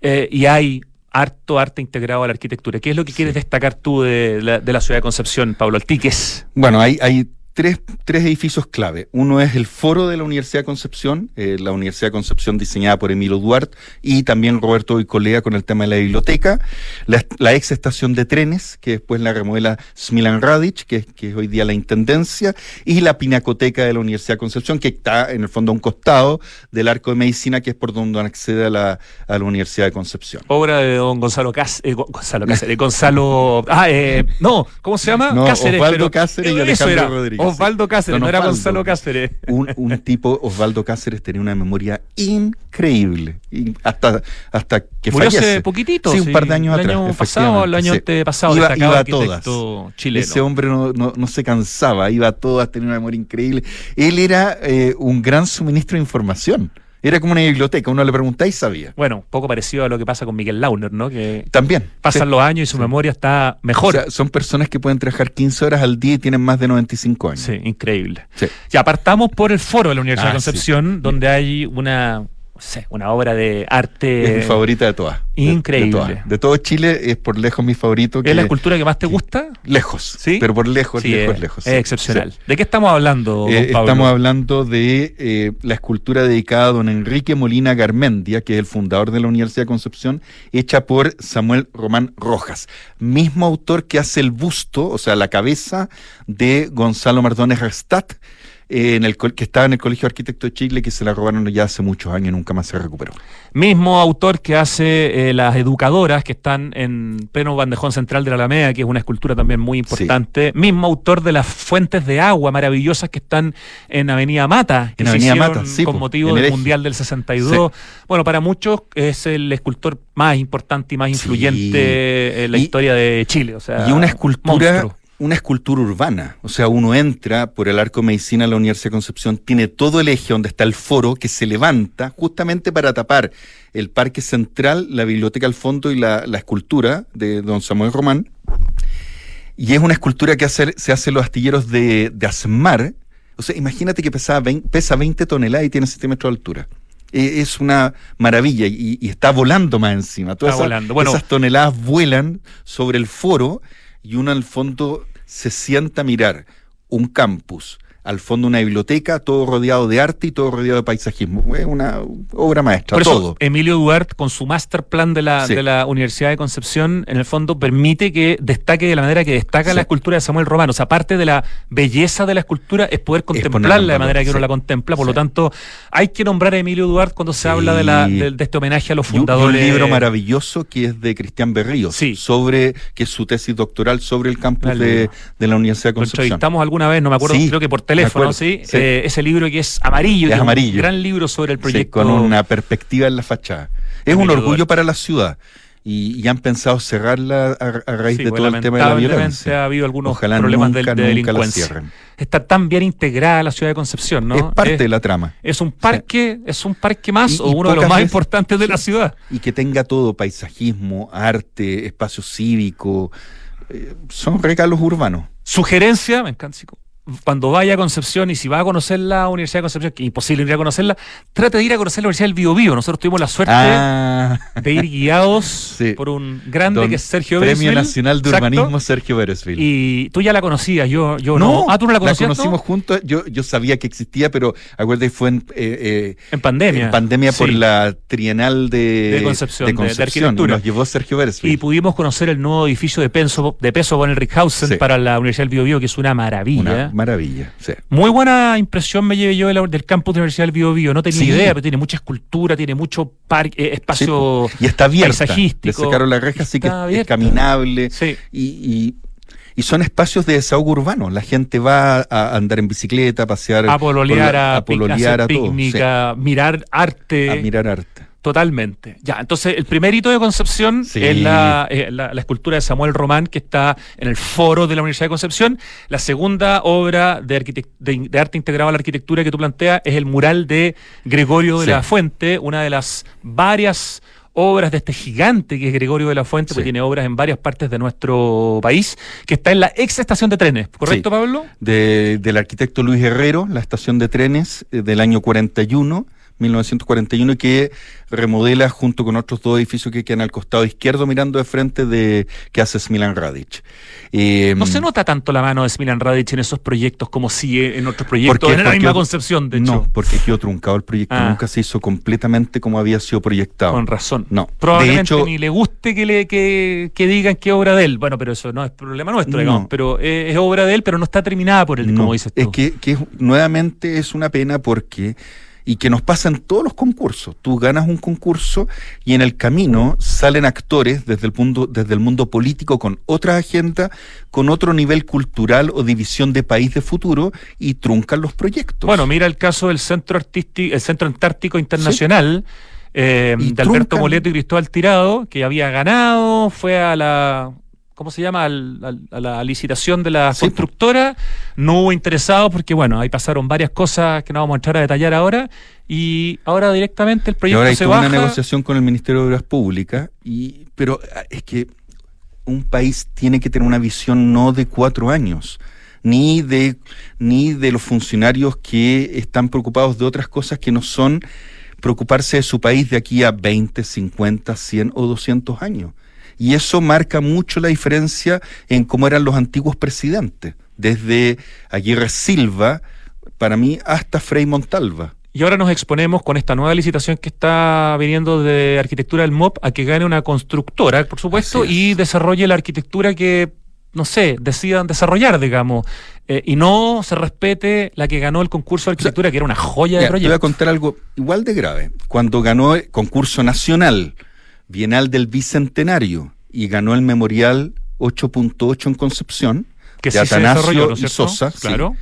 eh, y hay harto arte integrado a la arquitectura. ¿Qué es lo que quieres destacar tú de la, de la ciudad de Concepción, Pablo Altiques? Bueno, hay, hay tres, tres edificios clave. Uno es el foro de la Universidad de Concepción, eh, la Universidad de Concepción diseñada por Emilio Duarte y también Roberto Bicolea con el tema de la biblioteca. La, la ex estación de trenes, que después la remodela Smilan Radic, que, es- que es hoy día la Intendencia, y la Pinacoteca de la Universidad de Concepción, que está en el fondo a un costado del Arco de Medicina, que es por donde accede a la, a la Universidad de Concepción. Obra de don Gonzalo Cáceres, Gonzalo Cáceres, Gonzalo, ah, eh, no, ¿cómo se llama? No, Osvaldo pero- Cáceres y Alejandro Rodríguez. Osvaldo Cáceres, no era. Gonzalo Cáceres. un, un tipo, Osvaldo Cáceres, tenía una memoria increíble. Y hasta, hasta que Murió fallece. hace poquitito. Sí, un par de años el atrás. año pasado, el año sí. antepasado, Iba, destacado iba a todas. chileno. Ese hombre no, no, no se cansaba, iba a todas, tenía una memoria increíble. Él era eh, un gran suministro de información. Era como una biblioteca, uno le preguntaba y sabía. Bueno, un poco parecido a lo que pasa con Miguel Launer, ¿no? Que También. pasan sí. los años y su Sí. memoria está O mejor. sea, son personas que pueden trabajar 15 horas al día y tienen más de 95 años. sí, increíble. Sí. Ya partamos por el foro de la Universidad Ah, de Concepción, donde hay una sé, una obra de arte. Es mi favorita de todas. Increíble. De, de, de, todo Chile es por lejos mi favorito. ¿Es la escultura que más te gusta? Lejos. Sí. Pero por lejos, Sí, lejos, es, lejos. es excepcional. Sí. ¿De qué estamos hablando, don Eh, Pablo? estamos hablando de eh, la escultura dedicada a don Enrique Molina Garmendia, que es el fundador de la Universidad de Concepción, hecha por Samuel Román Rojas, mismo autor que hace el busto, o sea, la cabeza de Gonzalo Mardones Rastat, eh, en el, que estaba en el Colegio de Arquitectos de Chile, que se la robaron ya hace muchos años y nunca más se recuperó. Mismo autor que hace eh, las educadoras que están en pleno bandejón central de la Alameda, que es una escultura también muy importante. Mismo autor de las fuentes de agua maravillosas que están en Avenida Mata, que En se Avenida hicieron Mata, sí, con po, motivo del. Mundial del 62. Bueno, para muchos es el escultor más importante y más Sí. influyente en la Y- historia de Chile. O sea, y una escultura, monstruo. Una escultura urbana. O sea, uno entra por el arco de medicina a la Universidad de Concepción, tiene todo el eje donde está el foro que se levanta justamente para tapar el parque central, la biblioteca al fondo y la, la escultura de don Samuel Román. Y es una escultura que hace- se hace en los astilleros de, de Asmar. O sea, imagínate que pesaba 20 pesa 20 toneladas y tiene 7 metros de altura. Eh, Es una maravilla y, y está volando más encima. Todas Está esas- volando. Bueno. esas toneladas vuelan sobre el foro y uno al fondo se sienta a mirar un campus, al fondo una biblioteca, todo rodeado de arte y todo rodeado de paisajismo. Es una obra maestra, Por eso, todo. Emilio Duarte, con su master plan de la, Sí. de la Universidad de Concepción, en el fondo permite que destaque de la manera que destaca Sí. la escultura de Samuel Román. O sea, aparte de la belleza de la escultura, es poder contemplarla de la manera que uno la contempla. Por lo tanto, hay que nombrar a Emilio Duarte cuando se habla de, la, de, de este homenaje a los un- y un fundadores. libro maravilloso que es de Cristian Berríos, Sí. sobre, que es su tesis doctoral sobre el campus de, de la Universidad de Lo Concepción. entrevistamos alguna vez, no me acuerdo, creo que por me teléfono, acuerdo, ¿sí? sí. Eh, ese libro que es amarillo, Es que un amarillo. gran libro sobre el Sí, proyecto. con una perspectiva en la fachada. Es un orgullo para la ciudad. Y, y han pensado cerrarla a, a raíz Sí, de pues, todo el tema de la violencia. ha habido algunos Ojalá problemas de, nunca, de nunca la delincuencia. Está tan bien integrada la ciudad de Concepción, ¿no? Es parte Es- de la trama. Es un parque, es un parque más Y- o y uno de los más veces- importantes de la ciudad. Y que tenga todo, paisajismo, arte, espacio cívico. eh, son regalos urbanos. Sugerencia, me encanta. Cuando vaya a Concepción y si va a conocer la Universidad de Concepción, que es imposible ir a conocerla, trate de ir a conocer la Universidad del Bio, Bio. Nosotros tuvimos la suerte Ah, de ir guiados *laughs* Sí. por un grande don que es Sergio Premio Beresfeld. Nacional de Exacto. Urbanismo Sergio Beresfeld. Y tú ya la conocías, yo, yo no. Ah, tú no la conocías. ¿no? conocimos juntos. Yo, yo sabía que existía, pero acuérdate, fue en, eh, eh, En pandemia. en pandemia por la trienal de, De Concepción, de- de Concepción, arquitectura. y Nos llevó Sergio Beresfeld. Y pudimos conocer el nuevo edificio de peso, de peso von Rickhausen Sí. para la Universidad del Bio, Bio, que es una maravilla. Una maravilla. sí. Muy buena impresión me llevé yo de la- del campus de la Universidad del Bio, Bio. No tenía Sí. idea, pero tiene mucha escultura, tiene mucho parque, eh, espacio Y está abierta. paisajístico. Le sacaron la reja, así que es, caminable. Sí. Y, y- y son espacios de desahogo urbano. La gente va a andar en bicicleta, a pasear. A pololear, la- a, a pololear, a hacer todo. picnic, sí. a mirar arte. A mirar arte. Totalmente. Ya, entonces el primer hito de Concepción Sí. es la, eh, la- la escultura de Samuel Román que está en el foro de la Universidad de Concepción. La segunda obra de, arquitect- de, de arte integrado a la arquitectura que tú planteas es el mural de Gregorio de Sí. la Fuente, una de las varias obras de este gigante que es Gregorio de la Fuente, Sí. porque tiene obras en varias partes de nuestro país, que está en la ex estación de trenes, ¿correcto, Sí. Pablo? De- del arquitecto Luis Herrero, la estación de trenes eh, del año 41, 1941, y que remodela junto con otros dos edificios que quedan al costado izquierdo mirando de frente de que hace Smilan Radic. Eh, No se nota tanto la mano de Smilan Radic en esos proyectos como si en otros proyectos, Porque- en la porque- misma concepción, de hecho. No, porque quedó truncado el proyecto, Ah. nunca se hizo completamente como había sido proyectado. Con razón. No. Probablemente De hecho- ni le guste que le que, que digan qué obra de él. Bueno, pero eso no es problema nuestro, No. digamos. Pero es, es obra de él, pero no está terminada por él, No, como dices tú. Es que, que nuevamente es una pena porque y que nos pasa en todos los concursos. Tú ganas un concurso y en el camino salen actores desde el mundo, desde el mundo político con otra agenda, con otro nivel cultural o división de país de futuro y truncan los proyectos. Bueno, mira el caso del Centro Artístico, el Centro Antártico Internacional. eh, de Alberto. Moleto y Cristóbal Tirado, que había ganado, fue a la, ¿cómo se llama? Al- al- a la licitación de la Sí, constructora, no hubo interesados porque, bueno, ahí pasaron varias cosas que no vamos a entrar a detallar ahora, y ahora directamente el y proyecto ahora hay se toda baja. una negociación con el Ministerio de Obras Públicas, y, pero ah, es que un país tiene que tener una visión no de cuatro años, ni de, ni de los funcionarios que están preocupados de otras cosas que no son preocuparse de su país de aquí a 20, 50, 100 o 200 años. Y eso marca mucho la diferencia en cómo eran los antiguos presidentes, desde Aguirre Silva, para mí, hasta Frei Montalva. Y ahora nos exponemos con esta nueva licitación que está viniendo de arquitectura del MOP a que gane una constructora, por supuesto, y desarrolle la arquitectura que, no sé, decidan desarrollar, digamos, eh, y no se respete la que ganó el concurso de arquitectura, que era una joya de proyecto. Te voy a contar algo igual de grave. Cuando ganó el concurso nacional, Bienal del Bicentenario, y ganó el Memorial 8.8 en Concepción, que de sí Atanasio desarrolló, ¿no es y? Sosa, Claro.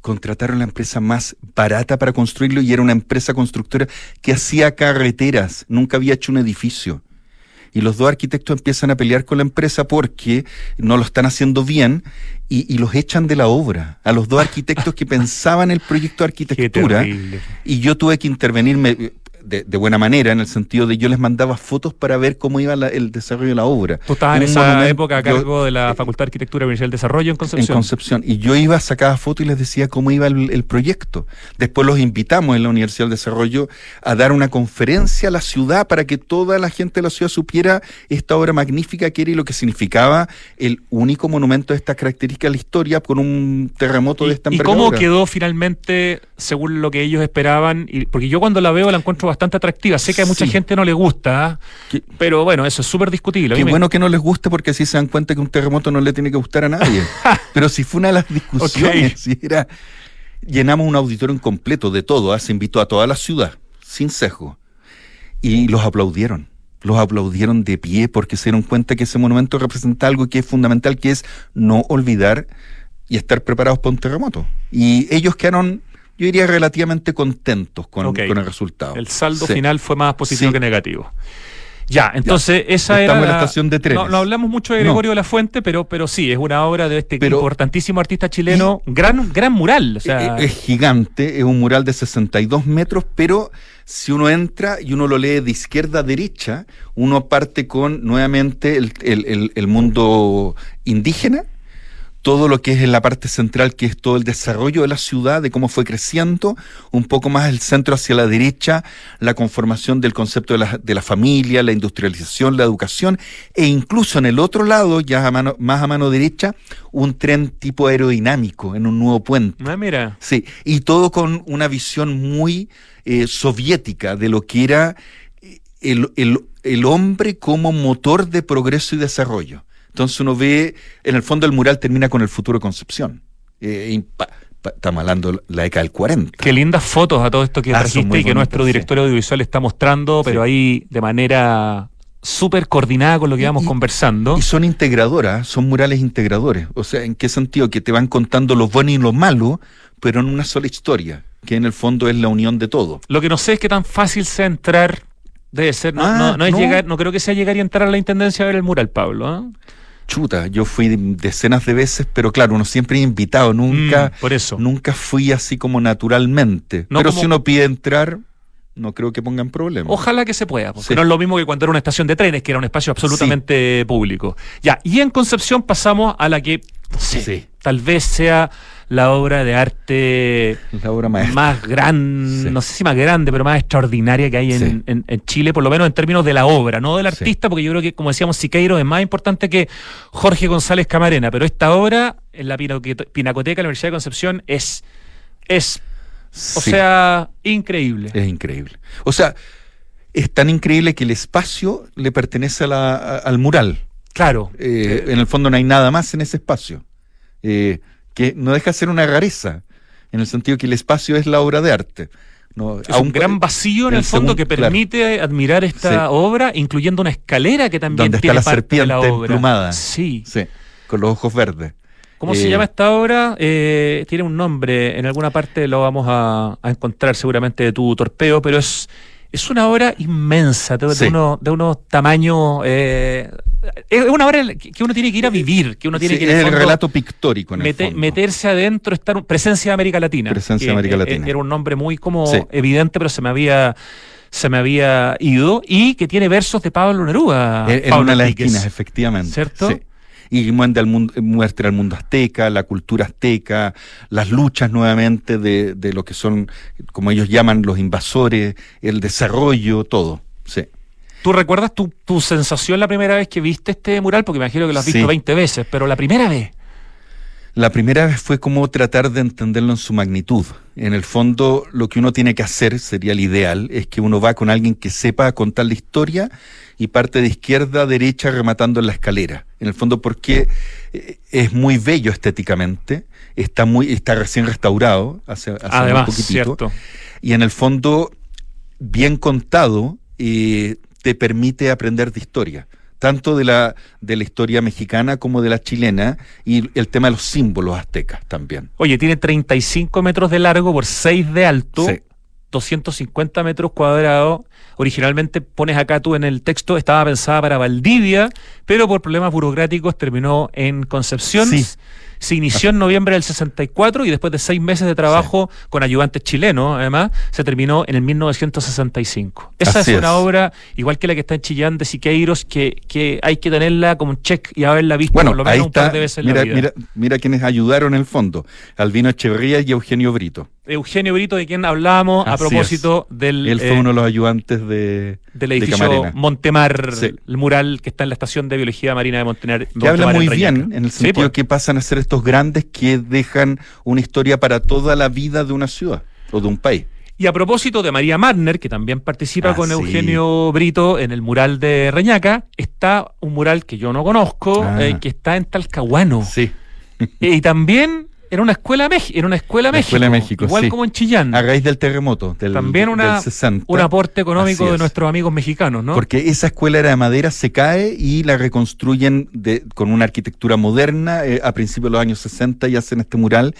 contrataron la empresa más barata para construirlo y era una empresa constructora que hacía carreteras, nunca había hecho un edificio. Y los dos arquitectos empiezan a pelear con la empresa porque no lo están haciendo bien y, y los echan de la obra. A los dos arquitectos que *laughs* pensaban el proyecto de arquitectura. Y yo tuve que intervenir me- de, de buena manera, en el sentido de yo les mandaba fotos para ver cómo iba la- el desarrollo de la obra. Tú estabas en Un esa época a yo- cargo de la Facultad de Arquitectura y del Desarrollo en Concepción. en Concepción. Y yo iba, sacaba fotos y les decía cómo iba el, el proyecto. Después los invitamos en la Universidad del Desarrollo a dar una conferencia a la ciudad para que toda la gente de la ciudad supiera esta obra magnífica que era y lo que significaba el único monumento de esta característica de la historia con un terremoto de esta ¿Y, y cómo envergadura. quedó finalmente según lo que ellos esperaban? Y, porque yo cuando la veo la encuentro bastante atractiva. Sé que a mucha Sí. gente no le gusta. Qué- pero bueno, eso es súper discutible. Qué me- bueno que no les guste porque así se dan cuenta que un terremoto no le tiene que gustar a nadie. *laughs* Pero si fue una de las discusiones, Ok. si era, llenamos un auditorio incompleto de todo, ¿ah? se invitó a toda la ciudad, sin sesgo, y los aplaudieron. Los aplaudieron de pie porque se dieron cuenta que ese monumento representa algo que es fundamental, que es no olvidar y estar preparados para un terremoto. Y ellos quedaron, yo diría, relativamente contentos con, el resultado. El saldo Sí. final fue más positivo Sí. que negativo. Ya, entonces esa Estamos era. en la estación de trenes. No, no hablamos mucho de No. Gregorio de la Fuente, pero, pero sí, es una obra de este Pero- importantísimo artista chileno, gran, gran mural. O sea, Eh, es gigante, es un mural de 62 metros, pero si uno entra y uno lo lee de izquierda a derecha, uno parte con nuevamente el, el- el- el mundo indígena, todo lo que es en la parte central, que es todo el desarrollo de la ciudad, de cómo fue creciendo, un poco más el centro hacia la derecha, la conformación del concepto de la, de la familia, la industrialización, la educación, e incluso en el otro lado, ya a mano, más a mano derecha, un tren tipo aerodinámico en un nuevo puente. ah, mira. Sí, y todo con una visión muy eh, soviética de lo que era eh, el, el- el hombre como motor de progreso y desarrollo. Entonces uno ve, en el fondo el mural termina con el futuro de Concepción. Eh, estamos hablando de la década del 40. Qué lindas fotos a todo esto que Ah, trajiste y que nuestro sí. director audiovisual está mostrando, pero Sí. ahí de manera súper coordinada con lo que íbamos Y- conversando. Y son integradoras, son murales integradores. O sea, ¿en qué sentido? Que te van contando lo bueno y lo malo, pero en una sola historia, que en el fondo es la unión de todo. Lo que no sé es qué tan fácil sea entrar. Debe ser, no, Ah, no, no es no. llegar, no creo que sea llegar y entrar a la intendencia a ver el mural, Pablo. ¿ah? Chuta, yo fui decenas de veces, pero claro, uno siempre es invitado, nunca, Mm, por eso. nunca fui así como naturalmente. No pero como- si uno pide entrar, no creo que pongan problema. Ojalá que se pueda, porque Sí. no es lo mismo que cuando era una estación de trenes, que era un espacio absolutamente público. Ya, y en Concepción pasamos a la que, no sé, Sí. tal vez sea la obra de arte La obra maestra. más grande, Sí. no sé si más grande, pero más extraordinaria que hay en, Sí. en- en Chile, por lo menos en términos de la obra, no del Sí. artista, porque yo creo que, como decíamos, Siqueiro es más importante que Jorge González Camarena, pero esta obra en la Pinacote- Pinacoteca de la Universidad de Concepción es, es o sea, increíble. es increíble. O sea, es tan increíble que el espacio le pertenece a la- a- al mural. Claro. Eh, en el fondo no hay nada más en ese espacio. Eh, que no deja de ser una rareza, en el sentido que el espacio es la obra de arte. No, Es un gran vacío en el, el fondo que claro. permite admirar esta Sí. obra, incluyendo una escalera que también Donde está tiene la parte de la serpiente obra. emplumada. Sí. Sí, con los ojos verdes. ¿Cómo se Eh, llama esta obra? Eh, tiene un nombre, en alguna parte lo vamos a, a encontrar seguramente de tu torpeo, pero es, es una obra inmensa, de, de Sí. uno- de unos tamaños... eh, es una obra que uno tiene que ir a vivir, que uno tiene Sí, que en es el fondo, relato pictórico en el fondo. meterse adentro, estar presencia de América Latina. Presencia de América eh, Latina. Era un nombre muy como Sí. evidente, pero se me había se me había ido y que tiene versos de Pablo Neruda. En, Pablo una de las esquinas, efectivamente. ¿Cierto? Sí. Y muestra el, mundo, muestra el mundo azteca, la cultura azteca, las luchas nuevamente de, de lo que son, como ellos llaman, los invasores, el desarrollo, todo. Sí. ¿Tú recuerdas tu, tu sensación la primera vez que viste este mural? Porque me imagino que lo has visto Sí. 20 veces, pero la primera vez. La primera vez fue como tratar de entenderlo en su magnitud. En el fondo, lo que uno tiene que hacer, sería el ideal, es que uno va con alguien que sepa contar la historia y parte de izquierda a derecha rematando en la escalera. En el fondo, porque eh, es muy bello estéticamente, está muy, está recién restaurado hace, hace Además, muy poquitito. cierto. Y en el fondo, bien contado, eh, te permite aprender de historia, tanto de la, de la historia mexicana como de la chilena, y el tema de los símbolos aztecas también. Oye, tiene 35 metros de largo por 6 de alto. Sí. 250 metros cuadrados. Originalmente pones acá tú en el texto, estaba pensada para Valdivia, pero por problemas burocráticos terminó en Concepción. Sí. Se inició en noviembre del 64 y después de seis meses de trabajo con ayudantes chilenos, además, se terminó en el 1965. Esa Así es una es. obra, igual que la que está en Chillán de Siqueiros, que, que hay que tenerla como un check y haberla visto Bueno, por lo ahí menos un par de veces en mira, la vida. mira, mira quienes ayudaron en el fondo, Albino Echeverría y Eugenio Brito. Eugenio Brito, de quien hablábamos a propósito del, Él fue eh, uno de los ayudantes de, del de edificio Camarena. Montemar, Sí. el mural que está en la estación de biología marina de Montenar. que habla Montemar muy en bien en el Sí, sentido pues. que pasan a ser estos grandes que dejan una historia para toda la vida de una ciudad o de un país. Y a propósito de María Marner, que también participa Ah, con sí. Eugenio Brito en el mural de Reñaca, está un mural que yo no conozco, Ah. eh, que está en Talcahuano. Sí. Eh, y también era una escuela México, era una escuela La México, Escuela México, igual sí. como en Chillán. A raíz del terremoto del, También una, del 60. un aporte económico de es. nuestros amigos mexicanos, ¿no? Porque esa escuela era de madera, se cae y la reconstruyen de- con una arquitectura moderna eh, a principios de los años 60 y hacen este mural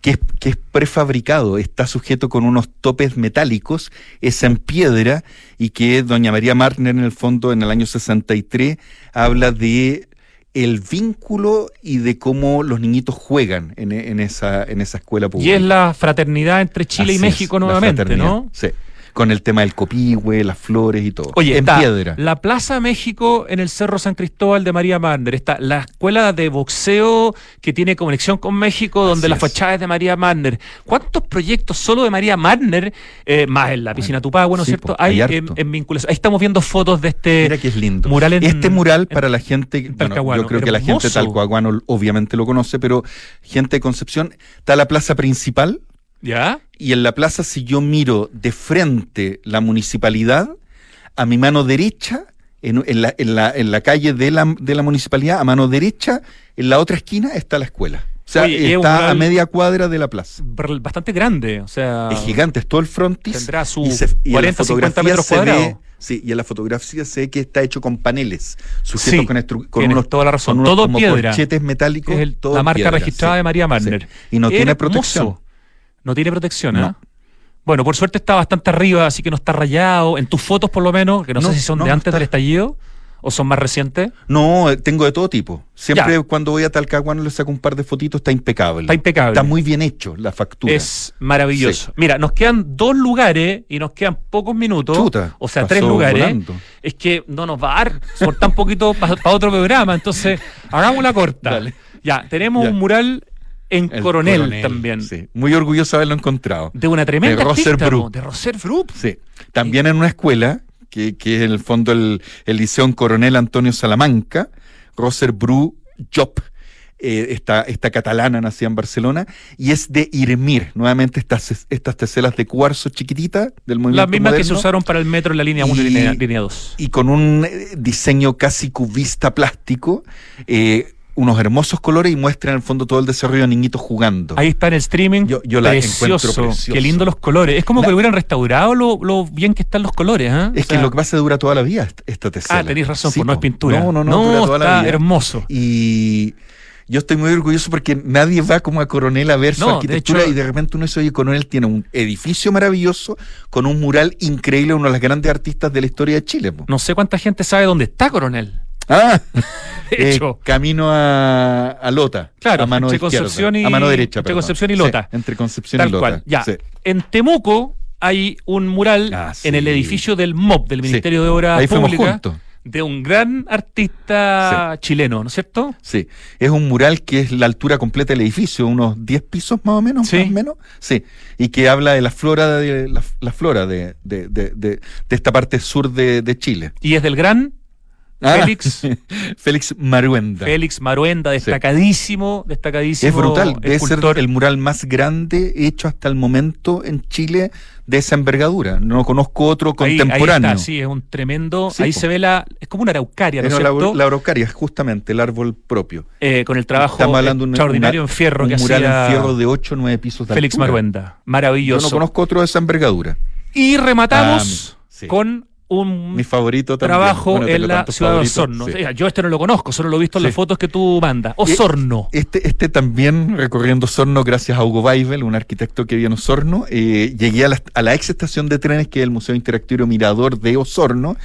que es, que es prefabricado, está sujeto con unos topes metálicos, es en piedra y que doña María Marner en el fondo en el año 63 habla de el vínculo y de cómo los niñitos juegan en, en esa, en esa escuela pública. y es la fraternidad entre Chile y Así México nuevamente, ¿no? Sí. Con el tema del copihue, las flores y todo. Oye, en está piedra. la Plaza México en el Cerro San Cristóbal de María Marner. Está la escuela de boxeo que tiene conexión con México, donde Así la fachada es de María Marner. ¿Cuántos proyectos solo de María Marner, eh, más en la piscina Tupagua, ¿no es sí, cierto? hay Hay harto. en, en vinculación. Ahí estamos viendo fotos de este Mira que es lindo. mural en- este mural para la gente, bueno, Talcahuano, yo creo que la gente talcoaguano obviamente lo conoce, pero gente de Concepción, está la plaza principal ¿Ya? y en la plaza si yo miro de frente la municipalidad, a mi mano derecha, en, en la, en, la, en la calle de la, de la municipalidad, a mano derecha, en la otra esquina está la escuela. O sea, Oye, está a media cuadra de la plaza. Bastante grande, o sea... Es gigante, es todo el frontis. Tendrá su y se- y en la 40, 50 fotografía metros cuadrados. sí, y en la fotografía se ve que está hecho con paneles, sujetos Sí, con, con unos, toda la razón. con unos Todo como piedra. corchetes metálicos. Es el- todo la marca piedra, registrada sí, de María Marner. sí. Y no tiene Hermoso. protección. No tiene protección, ¿eh? No. Bueno, por suerte está bastante arriba, así que no está rayado. En tus fotos, por lo menos, que no, No, sé si son no, de antes está. del estallido o son más recientes. No, eh, tengo de todo tipo. Siempre Ya. cuando voy a Talcahuano le saco un par de fotitos, está impecable. Está impecable. Está muy bien hecho la factura. Es maravilloso. Mira, nos quedan dos lugares y nos quedan pocos minutos. Chuta, o sea, tres lugares. volando. Es que no nos va a dar por tan poquito para otro programa. Entonces, hagámosla corta. Dale. Ya, tenemos Ya. un mural en El Coronel, también. sí. Muy orgulloso de haberlo encontrado. De una tremenda De Roser artista, Bru. po, de Roser Bru. Sí. También en una escuela, que, que es en el fondo el, el Liceo Coronel Antonio Salamanca, Roser Bru Job, eh, esta, esta catalana nacida en Barcelona, y es de Irmir, nuevamente estas, estas teselas de cuarzo chiquititas del movimiento Las mismas que se usaron para el metro en la línea 1 y Y- línea, línea 2. Y con un eh, diseño casi cubista plástico, eh, unos hermosos colores y muestra en el fondo todo el desarrollo de niñitos jugando. Ahí está en el streaming. Yo- yo la encuentro precioso. precioso. Qué lindo los colores. Es como La- que hubieran restaurado lo, lo bien que están los colores. ¿eh? Es O sea, que lo que pasa dura toda la vida esta- esta tesela. Ah, tenéis razón, Sí, pues no es pintura. No, no, no, dura toda la está vida. hermoso. Y yo estoy muy orgulloso porque nadie va como a Coronel a ver su de arquitectura hecho- y de repente uno dice, oye, Coronel tiene un edificio maravilloso con un mural increíble, uno de los grandes artistas de la historia de Chile. po. No sé cuánta gente sabe dónde está Coronel. Ah, *laughs* De eh, hecho, camino a, a Lota. Claro, a mano entre izquierda, Concepción y- a mano derecha. entre perdón. Concepción y Sí, Lota. entre Concepción tal y Lota. cual. Ya. sí. En Temuco hay un mural Ah, en el edificio del MOB, del. Ministerio de Obras Ahí Públicas. juntos. de un gran artista chileno, ¿no es cierto? Sí, es un mural que es la altura completa del edificio, unos 10 pisos más o menos, Sí. más o menos, sí, y que habla de la flora de la, la flora de, de, de, de- de esta parte sur de, de Chile. Y es del gran Ah, Félix. *laughs* Félix Maruenda. Félix Maruenda, destacadísimo, destacadísimo. Es brutal, debe ser el mural más grande hecho hasta el momento en Chile de esa envergadura. No conozco otro Ahí- contemporáneo. Ahí, está, sí, es un tremendo. Sí, ahí po. se ve la. Es como una araucaria, ¿no es Es la, cierto? la araucaria, justamente, el árbol propio. Eh, con el trabajo Estamos hablando extraordinario una- en fierro un que mural hacía en fierro de 8 o 9 pisos de Félix altura. Maruenda. Yo Maravilloso. no conozco otro de esa envergadura. Y rematamos Ah, sí. con un Mi favorito también. trabajo Bueno, en la ciudad de Osorno. sí. O sea, Yo este no lo conozco, solo lo he visto en las fotos que tú mandas. Osorno. Este, este también, recorriendo Osorno, gracias a Hugo Weibel, un arquitecto que vive en Osorno, eh, llegué a la, a la ex estación de trenes, que es el Museo Interactivo Mirador de Osorno,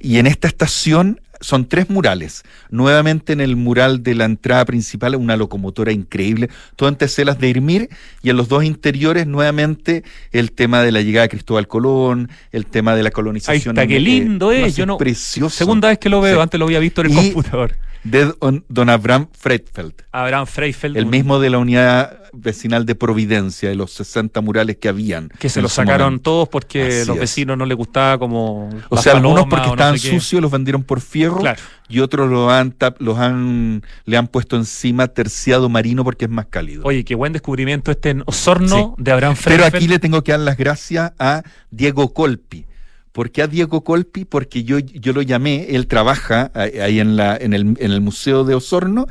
y en esta estación son tres murales. Nuevamente en el mural de la entrada principal, una locomotora increíble, todo en teselas de Irmir, y en los dos interiores, nuevamente, el tema de la llegada de Cristóbal Colón, el tema de la Ahí colonización. está, qué eh, lindo es. es Yo no, precioso. Segunda vez que lo veo, Sí. antes lo había visto en el Y- computador. De don, Abraham Freitfeld. Abraham Freifeld. El un- mismo de la unidad vecinal de Providencia, de los 60 murales que habían. Que se en lo su sacaron momento. todos porque Así los es. vecinos no les gustaba como. O sea, algunos porque no estaban sé qué. sucios los vendieron por fierro Claro. y otros los han, los han le han puesto encima terciado marino porque es más cálido. Oye, qué buen descubrimiento este en Osorno de Abraham Pero Freifeld. aquí le tengo que dar las gracias a Diego Colpi. ¿Por qué a Diego Colpi? Porque yo, yo lo llamé, él trabaja ahí en, la, en, el, en el Museo de Osorno,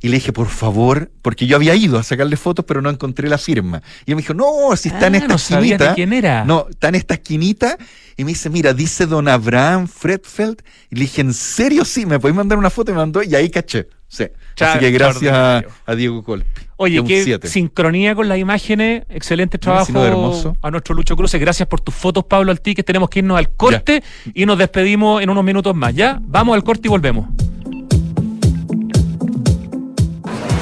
y le dije, por favor, porque yo había ido a sacarle fotos, pero no encontré la firma. Y él me dijo, no, si está en Ah, esta no esquinita. quién era. No, está en esta esquinita. Y me dice, mira, dice don Abraham Fredfeld. Y le dije, ¿en serio? Sí, ¿me podéis mandar una foto? Y me mandó, y ahí caché. Sí. Cha- Así que gracias a, Diego Colpi. Oye, qué siete. sincronía con las imágenes. Excelente no, trabajo hermoso. a nuestro Lucho Cruces. Gracias por tus fotos, Pablo Altiques. Tenemos que irnos al corte y nos despedimos en unos minutos más. ¿Ya? Vamos al corte y volvemos.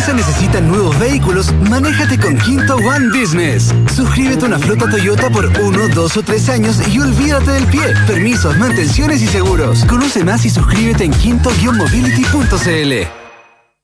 Empresa necesita nuevos vehículos, manéjate con Quinto One Business. Suscríbete a una flota Toyota por uno, dos o tres años y olvídate del pie. Permisos, mantenciones y seguros. Conoce más y suscríbete en quinto-mobility.cl.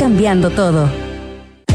cambiando todo.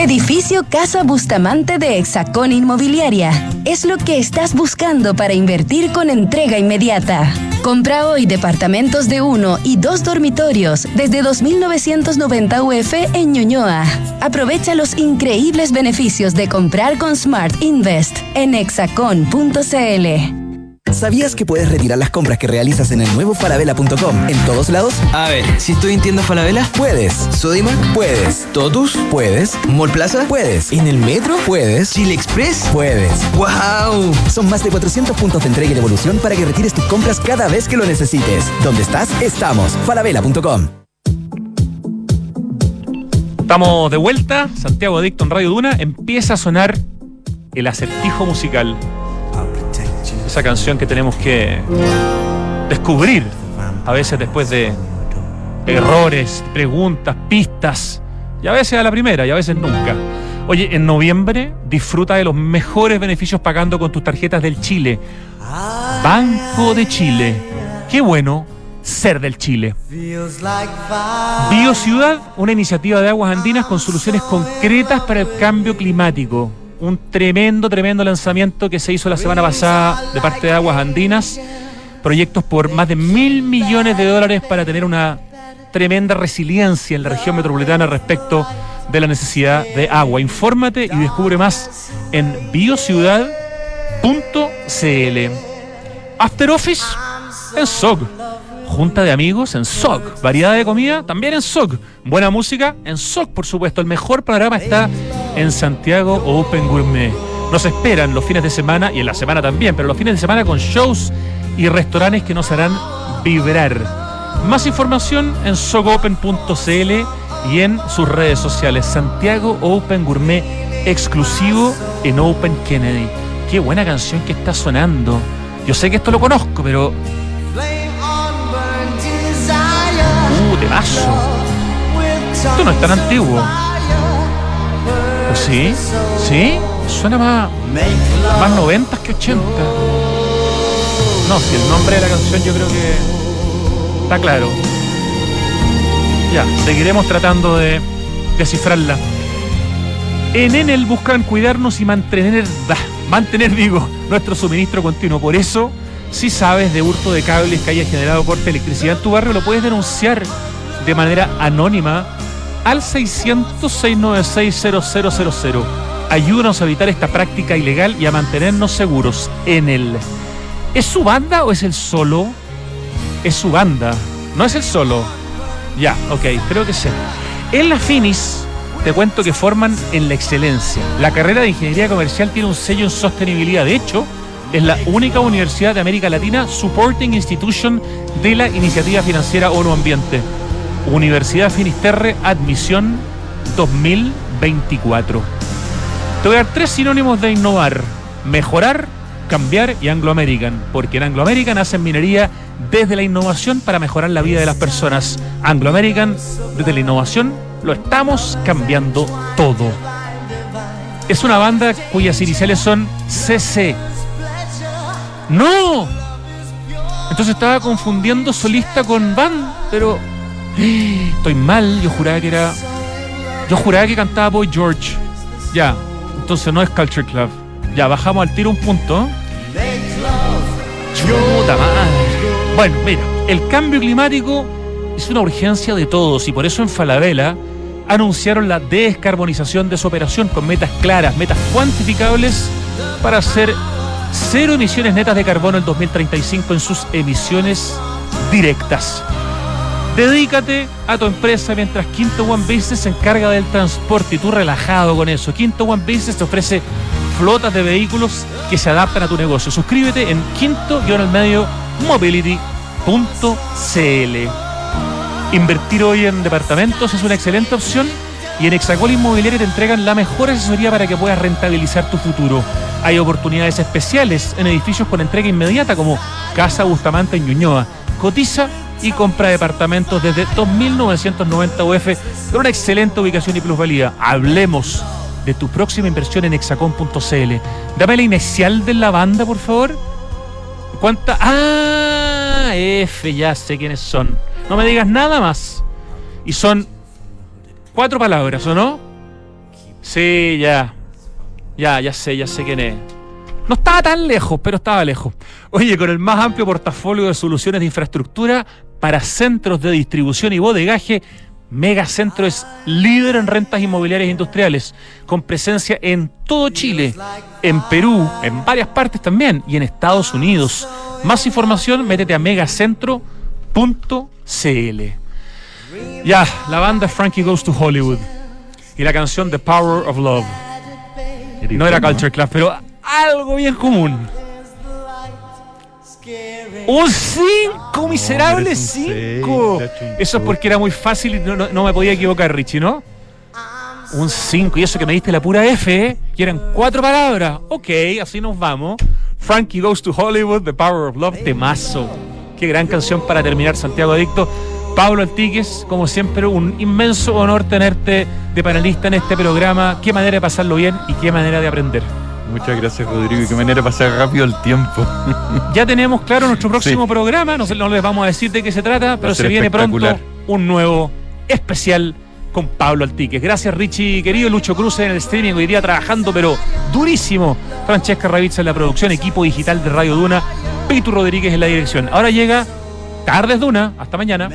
Edificio Casa Bustamante de Hexacón Inmobiliaria. Es lo que estás buscando para invertir con entrega inmediata. Compra hoy departamentos de uno y dos dormitorios desde 2.990 UF en Ñuñoa. Aprovecha los increíbles beneficios de comprar con Smart Invest en hexacon.cl. ¿Sabías que puedes retirar las compras que realizas en el nuevo falabella.com en todos lados? A ver, si estoy en tienda Falabella, puedes. Sodimac, puedes. Totus, puedes. Mall Plaza, puedes. En el metro, puedes. Chile Express, puedes. ¡Wow! Son más de 400 puntos de entrega y devolución para que retires tus compras cada vez que lo necesites. ¿Dónde estás? Estamos. falabella.com. Estamos de vuelta. Santiago Adicto en Radio Duna. Empieza a sonar el acertijo musical esa canción que tenemos que descubrir a veces después de errores, preguntas, pistas, y a veces a la primera y a veces nunca. Oye, en noviembre disfruta de los mejores beneficios pagando con tus tarjetas del Chile. Banco de Chile. Qué bueno ser del Chile. Biociudad, una iniciativa de aguas andinas con soluciones concretas para el cambio climático un tremendo, tremendo lanzamiento que se hizo la semana pasada de parte de Aguas Andinas. Proyectos por más de mil millones de dólares para tener una tremenda resiliencia en la región metropolitana respecto de la necesidad de agua. Infórmate y descubre más en biociudad.cl. After Office en SOG. Junta de amigos en SOG. Variedad de comida también en SOG. Buena música en SOG, por supuesto. El mejor panorama está en Santiago Open Gourmet. Nos esperan los fines de semana y en la semana también, pero los fines de semana con shows y restaurantes que nos harán vibrar. Más información en sogopen.cl y en sus redes sociales. Santiago Open Gourmet exclusivo en Open Kennedy. Qué buena canción que está sonando. Yo sé que esto lo conozco, pero. Temazo. Esto no es tan antiguo. Sí, sí, suena más, más 90 que 80. No, si el nombre de la canción yo creo que está claro. Ya, seguiremos tratando de descifrarla. En Enel buscan cuidarnos y mantener, mantener, digo, nuestro suministro continuo. Por eso, si sabes de hurto de cables que haya generado corte de electricidad en tu barrio, lo puedes denunciar de manera anónima al 600-696-0000. Ayúdanos a evitar esta práctica ilegal y a mantenernos seguros en él. ¿Es su banda o es el solo? Es su banda, no es el solo. Ya, ok, creo que sí. En la Finis, te cuento que forman en la excelencia. La carrera de ingeniería comercial tiene un sello en sostenibilidad. De hecho, es la única universidad de América Latina supporting institution de la iniciativa financiera ONU Ambiente. Universidad Finisterre, admisión 2024. Te voy a dar tres sinónimos de innovar: mejorar, cambiar y Anglo American. Porque en Anglo American hacen minería desde la innovación para mejorar la vida de las personas. Anglo American, desde la innovación, lo estamos cambiando todo. Es una banda cuyas iniciales son CC. ¡No! Entonces estaba confundiendo solista con band, pero Estoy mal, yo juraba que era. Yo juraba que cantaba Boy George. Ya, entonces no es Culture Club. Ya, bajamos al tiro un punto. Chuta. Bueno, mira, el cambio climático es una urgencia de todos y por eso en Falabella anunciaron la descarbonización de su operación con metas claras, metas cuantificables para hacer cero emisiones netas de carbono en 2035 en sus emisiones directas. Dedícate a tu empresa mientras Quinto One Business se encarga del transporte y tú relajado con eso. Quinto One Business te ofrece flotas de vehículos que se adaptan a tu negocio. Suscríbete en quinto-medio mobility.cl. Invertir hoy en departamentos es una excelente opción y en Hexacol Inmobiliaria te entregan la mejor asesoría para que puedas rentabilizar tu futuro. Hay oportunidades especiales en edificios con entrega inmediata como Casa Bustamante en Ñuñoa. Cotiza y compra departamentos desde 2.990 UF con una excelente ubicación y plusvalía. Hablemos de tu próxima inversión en hexacon.cl. Dame la inicial de la banda, por favor. ¿Cuánta? Ah, F, ya sé quiénes son. No me digas nada más. Y son cuatro palabras, ¿o no? Sí, ya. Ya, ya sé, ya sé quién es. No estaba tan lejos, pero estaba lejos. Oye, con el más amplio portafolio de soluciones de infraestructura para centros de distribución y bodegaje, Megacentro es líder en rentas inmobiliarias industriales, con presencia en todo Chile, en Perú, en varias partes también, y en Estados Unidos. Más información, métete a megacentro.cl. Ya, la banda Frankie Goes to Hollywood y la canción The Power of Love. No era Culture Club, pero algo bien común. Un 5, miserable 5. Eso es porque era muy fácil y no, no- no me podía equivocar, Richie, ¿no? Un 5, y eso que me diste la pura F, ¿eh? Y eran cuatro palabras. Ok, así nos vamos. Frankie Goes to Hollywood, The Power of Love, temazo. Qué gran canción para terminar, Santiago Adicto. Pablo Altiques, como siempre, un inmenso honor tenerte de panelista en este programa. Qué manera de pasarlo bien y qué manera de aprender. Muchas gracias, Rodrigo. Y qué manera de pasar rápido el tiempo. *laughs* Ya tenemos claro nuestro próximo programa, no, no les vamos a decir de qué se trata, pero se viene pronto un nuevo especial con Pablo Altiques. Gracias Richie, querido Lucho Cruz en el streaming, hoy día trabajando, pero durísimo. Francesca Ravizza en la producción, equipo digital de Radio Duna, Pitu Rodríguez en la dirección. Ahora llega Tardes Duna, hasta mañana.